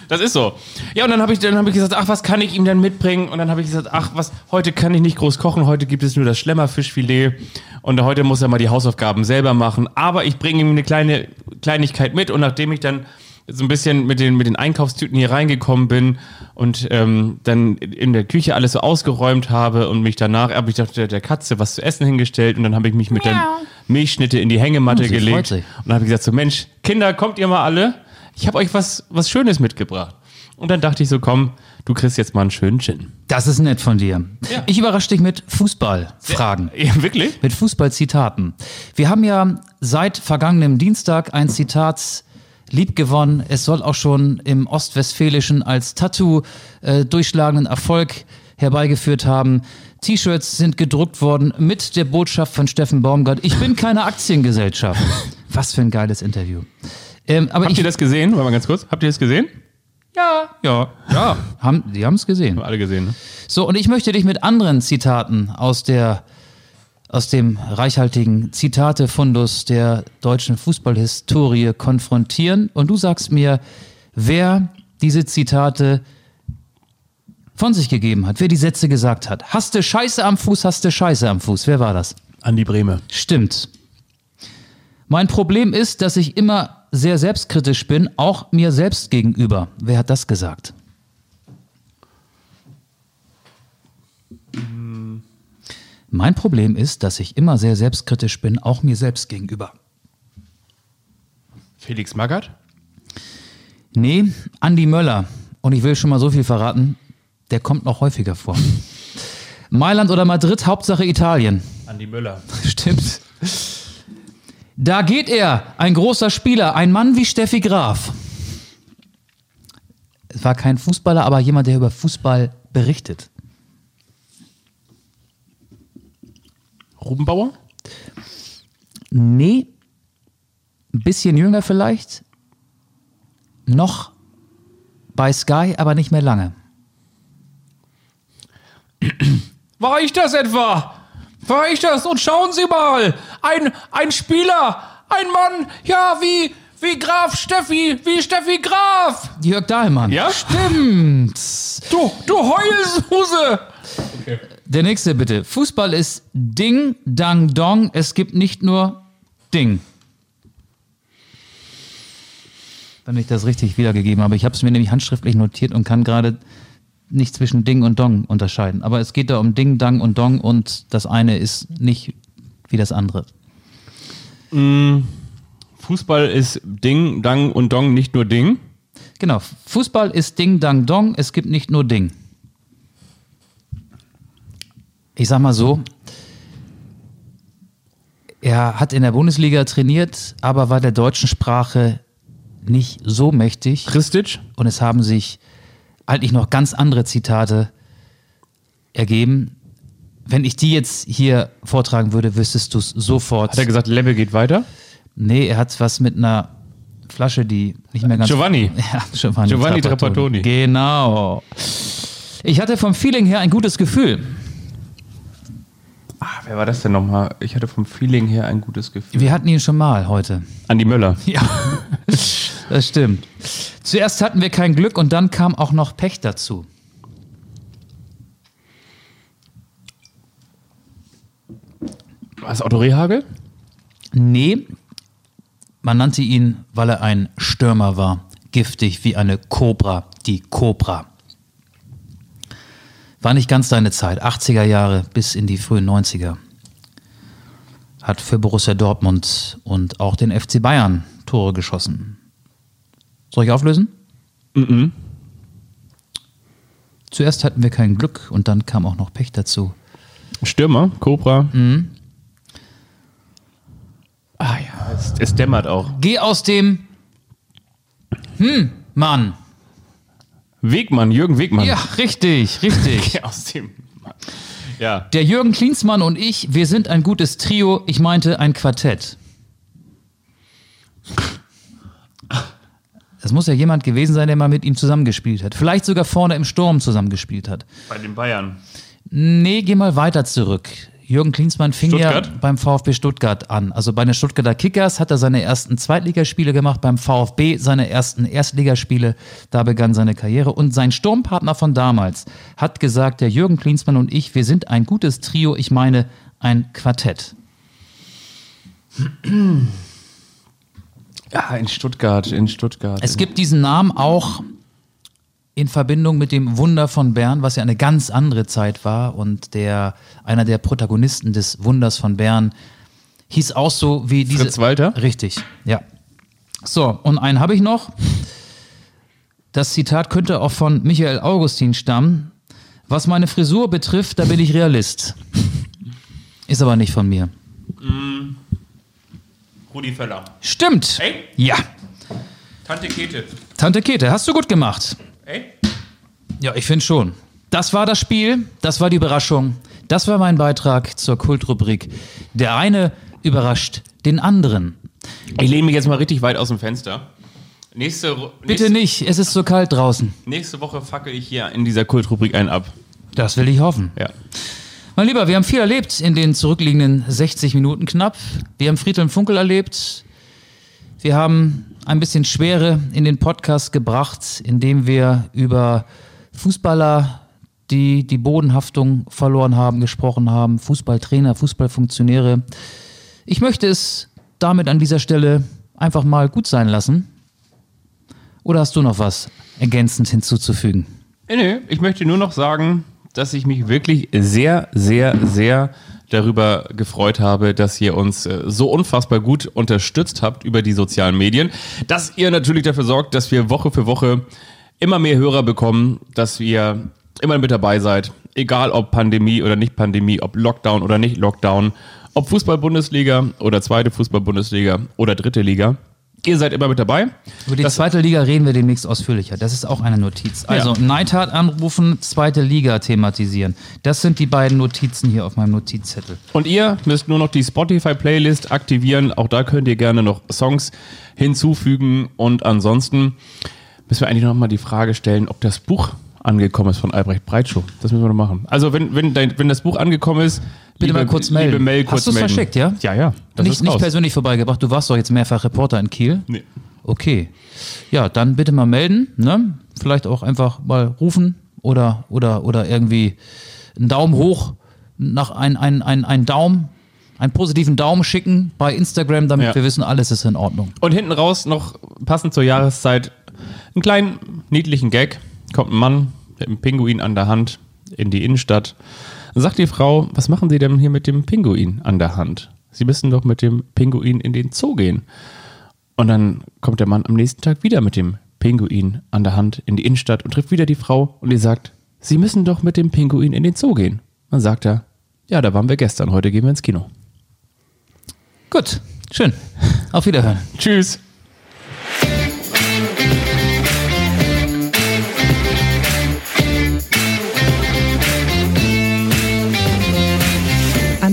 Das ist so. Ja, und dann habe ich, dann hab ich gesagt, ach, was kann ich ihm denn mitbringen? Und dann habe ich gesagt, ach, was, heute kann ich nicht groß kochen, heute gibt es nur das Schlemmerfischfilet. Und heute muss er mal die Hausaufgaben selber machen. Aber ich bringe ihm eine kleine Kleinigkeit mit. Und nachdem ich dann so ein bisschen mit den, mit den Einkaufstüten hier reingekommen bin und ähm, dann in der Küche alles so ausgeräumt habe und mich danach habe ich der, der Katze was zu essen hingestellt. Und dann habe ich mich mit der Milchschnitte in die Hängematte Oh, gelegt. und dann habe ich gesagt so Mensch Kinder kommt ihr mal alle ich habe euch was was Schönes mitgebracht und dann dachte ich so komm du kriegst jetzt mal einen schönen Gin Das ist nett von dir. Ja. Ich überrasche dich mit Fußballfragen. ja, wirklich Mit Fußballzitaten. Wir haben ja seit vergangenem Dienstag ein Zitat liebgewonnen. Es soll auch schon im Ostwestfälischen als Tattoo äh, durchschlagenden Erfolg herbeigeführt haben. T-Shirts sind gedruckt worden mit der Botschaft von Steffen Baumgart. Ich bin keine Aktiengesellschaft. Was für ein geiles Interview. Ähm, aber habt ich, ihr das gesehen warte mal ganz kurz habt ihr das gesehen Ja, ja, ja. Haben, die haben es gesehen. haben alle gesehen ne? So, und ich möchte dich mit anderen Zitaten aus der aus dem reichhaltigen Zitate-Fundus der deutschen Fußballhistorie konfrontieren und du sagst mir, wer diese Zitate von sich gegeben hat, wer die Sätze gesagt hat. Hast du Scheiße am Fuß, hast du Scheiße am Fuß. Wer war das? Andi Breme Stimmt. Mein Problem ist, dass ich immer sehr selbstkritisch bin, auch mir selbst gegenüber. Wer hat das gesagt? Mein Problem ist, dass ich immer sehr selbstkritisch bin, auch mir selbst gegenüber. Felix Magath Nee, Andi Möller. Und ich will schon mal so viel verraten, der kommt noch häufiger vor. Mailand oder Madrid, Hauptsache Italien. Andi Müller Stimmt. Da geht er, ein großer Spieler, ein Mann wie Steffi Graf. Es war kein Fußballer, aber jemand, der über Fußball berichtet. Rubenbauer Nee, ein bisschen jünger vielleicht. Noch bei Sky, aber nicht mehr lange. War ich das etwa? War ich das? Und schauen Sie mal, ein, ein Spieler, ein Mann, ja, wie, wie Graf Steffi, wie Steffi Graf. Jörg Dahlmann. Ja? Stimmt. Du, du Heulsuse. Der nächste bitte. Fußball ist Ding, Dang, Dong. Es gibt nicht nur Ding. Wenn ich das richtig wiedergegeben habe. Ich habe es mir nämlich handschriftlich notiert und kann gerade nicht zwischen Ding und Dong unterscheiden. Aber es geht da um Ding, Dang und Dong und das eine ist nicht wie das andere. Fußball ist Ding, Dang und Dong, nicht nur Ding. Genau. Fußball ist Ding, Dang, Dong. Es gibt nicht nur Ding. Ich sag mal so. Er hat in der Bundesliga trainiert, aber war der deutschen Sprache nicht so mächtig. Christic? Und es haben sich eigentlich noch ganz andere Zitate ergeben. Wenn ich die jetzt hier vortragen würde, wüsstest du es sofort. Hat er gesagt, Level geht weiter? Nee, er hat was mit einer Flasche, die nicht mehr ganz. Giovanni. Ja, Giovanni, Giovanni Trapattoni. Genau. Ich hatte vom Feeling her ein gutes Gefühl. Ah, wer war das denn nochmal? Ich hatte vom Feeling her ein gutes Gefühl. Wir hatten ihn schon mal heute. Andi Möller. Ja, das stimmt. Zuerst hatten wir kein Glück und dann kam auch noch Pech dazu. War es Otto Rehagel? Nee, man nannte ihn, weil er ein Stürmer war, giftig wie eine Kobra, die Kobra. War nicht ganz seine Zeit, 80er Jahre bis in die frühen 90er. Hat für Borussia Dortmund und auch den FC Bayern Tore geschossen. Soll ich auflösen? Mhm. Zuerst hatten wir kein Glück und dann kam auch noch Pech dazu. Stürmer, Cobra. Ah ja, es, es dämmert auch. Geh aus dem. Hm, Mann. Wegmann, Jürgen Wegmann. Ja, richtig, richtig. Geh aus dem. Ja. Der Jürgen Klinsmann und ich, wir sind ein gutes Trio, ich meinte ein Quartett. Das muss ja jemand gewesen sein, der mal mit ihm zusammengespielt hat. Vielleicht sogar vorne im Sturm zusammengespielt hat. Bei den Bayern. Nee, geh mal weiter zurück. Jürgen Klinsmann fing ja Stuttgart? beim VfB Stuttgart an. Also bei den Stuttgarter Kickers hat er seine ersten Zweitligaspiele gemacht, beim VfB seine ersten Erstligaspiele. Da begann seine Karriere. Und sein Sturmpartner von damals hat gesagt, der Jürgen Klinsmann und ich, wir sind ein gutes Trio, ich meine ein Quartett. Ja, in Stuttgart, in Stuttgart. Es gibt diesen Namen auch in Verbindung mit dem Wunder von Bern, was ja eine ganz andere Zeit war und der einer der Protagonisten des Wunders von Bern hieß auch so wie diese Fritz Walter? Richtig, ja. So, und einen habe ich noch. Das Zitat könnte auch von Michael Augustin stammen. Was meine Frisur betrifft, da bin ich Realist. Ist aber nicht von mir. Rudi Völler. Stimmt. Ey? Ja. Tante Kete. Tante Kete, hast du gut gemacht. Ey? Ja, ich finde schon. Das war das Spiel, das war die Überraschung. Das war mein Beitrag zur Kultrubrik. Der eine überrascht den anderen. Ich lehne mich jetzt mal richtig weit aus dem Fenster. Nächste, Ru- Bitte nächste, nicht, es ist so kalt draußen. nächste Woche fackel ich hier in dieser Kultrubrik einen ab. Das will ich hoffen. Ja. Mein Lieber, wir haben viel erlebt in den zurückliegenden 60 Minuten knapp. Wir haben Friedhelm Funkel erlebt. Wir haben ein bisschen Schwere in den Podcast gebracht, indem wir über Fußballer, die die Bodenhaftung verloren haben, gesprochen haben, Fußballtrainer, Fußballfunktionäre. Ich möchte es damit an dieser Stelle einfach mal gut sein lassen. Oder hast du noch was ergänzend hinzuzufügen? Nee, nee, ich möchte nur noch sagen, dass ich mich wirklich sehr, sehr, sehr darüber gefreut habe, dass ihr uns äh, so unfassbar gut unterstützt habt über die sozialen Medien, dass ihr natürlich dafür sorgt, dass wir Woche für Woche immer mehr Hörer bekommen, dass ihr immer mit dabei seid, egal ob Pandemie oder nicht Pandemie, ob Lockdown oder nicht Lockdown, ob Fußball-Bundesliga oder zweite Fußball-Bundesliga oder dritte Liga. Ihr seid immer mit dabei. Über die Das- zweite Liga reden wir demnächst ausführlicher. Das ist auch eine Notiz. Also Neidhart anrufen, zweite Liga thematisieren. Das sind die beiden Notizen hier auf meinem Notizzettel. Und ihr müsst nur noch die Spotify-Playlist aktivieren. Auch da könnt ihr gerne noch Songs hinzufügen. Und ansonsten müssen wir eigentlich noch mal die Frage stellen, ob das Buch angekommen ist von Albrecht Breitschuh. Das müssen wir noch machen. Also wenn, wenn, dein, wenn das Buch angekommen ist, Bitte mal kurz melden. Liebe Mail, Hast kurz du's melden. verschickt, ja? Ja, ja. Das nicht ist nicht persönlich vorbeigebracht. Du warst doch jetzt mehrfach Reporter in Kiel. Nee. Okay. Ja, dann bitte mal melden. Ne? Vielleicht auch einfach mal rufen oder, oder, oder irgendwie einen Daumen hoch nach ein, ein, ein, ein Daumen, einen positiven Daumen schicken bei Instagram, damit Ja. wir wissen, alles ist in Ordnung. Und hinten raus noch passend zur Jahreszeit einen kleinen niedlichen Gag. Kommt ein Mann mit einem Pinguin an der Hand in die Innenstadt. Dann sagt die Frau, was machen Sie denn hier mit dem Pinguin an der Hand? Sie müssen doch mit dem Pinguin in den Zoo gehen. Und dann kommt der Mann am nächsten Tag wieder mit dem Pinguin an der Hand in die Innenstadt und trifft wieder die Frau und die sagt, Sie müssen doch mit dem Pinguin in den Zoo gehen. Dann sagt er, ja, da waren wir gestern, heute gehen wir ins Kino. Gut, schön. Auf Wiederhören. Tschüss.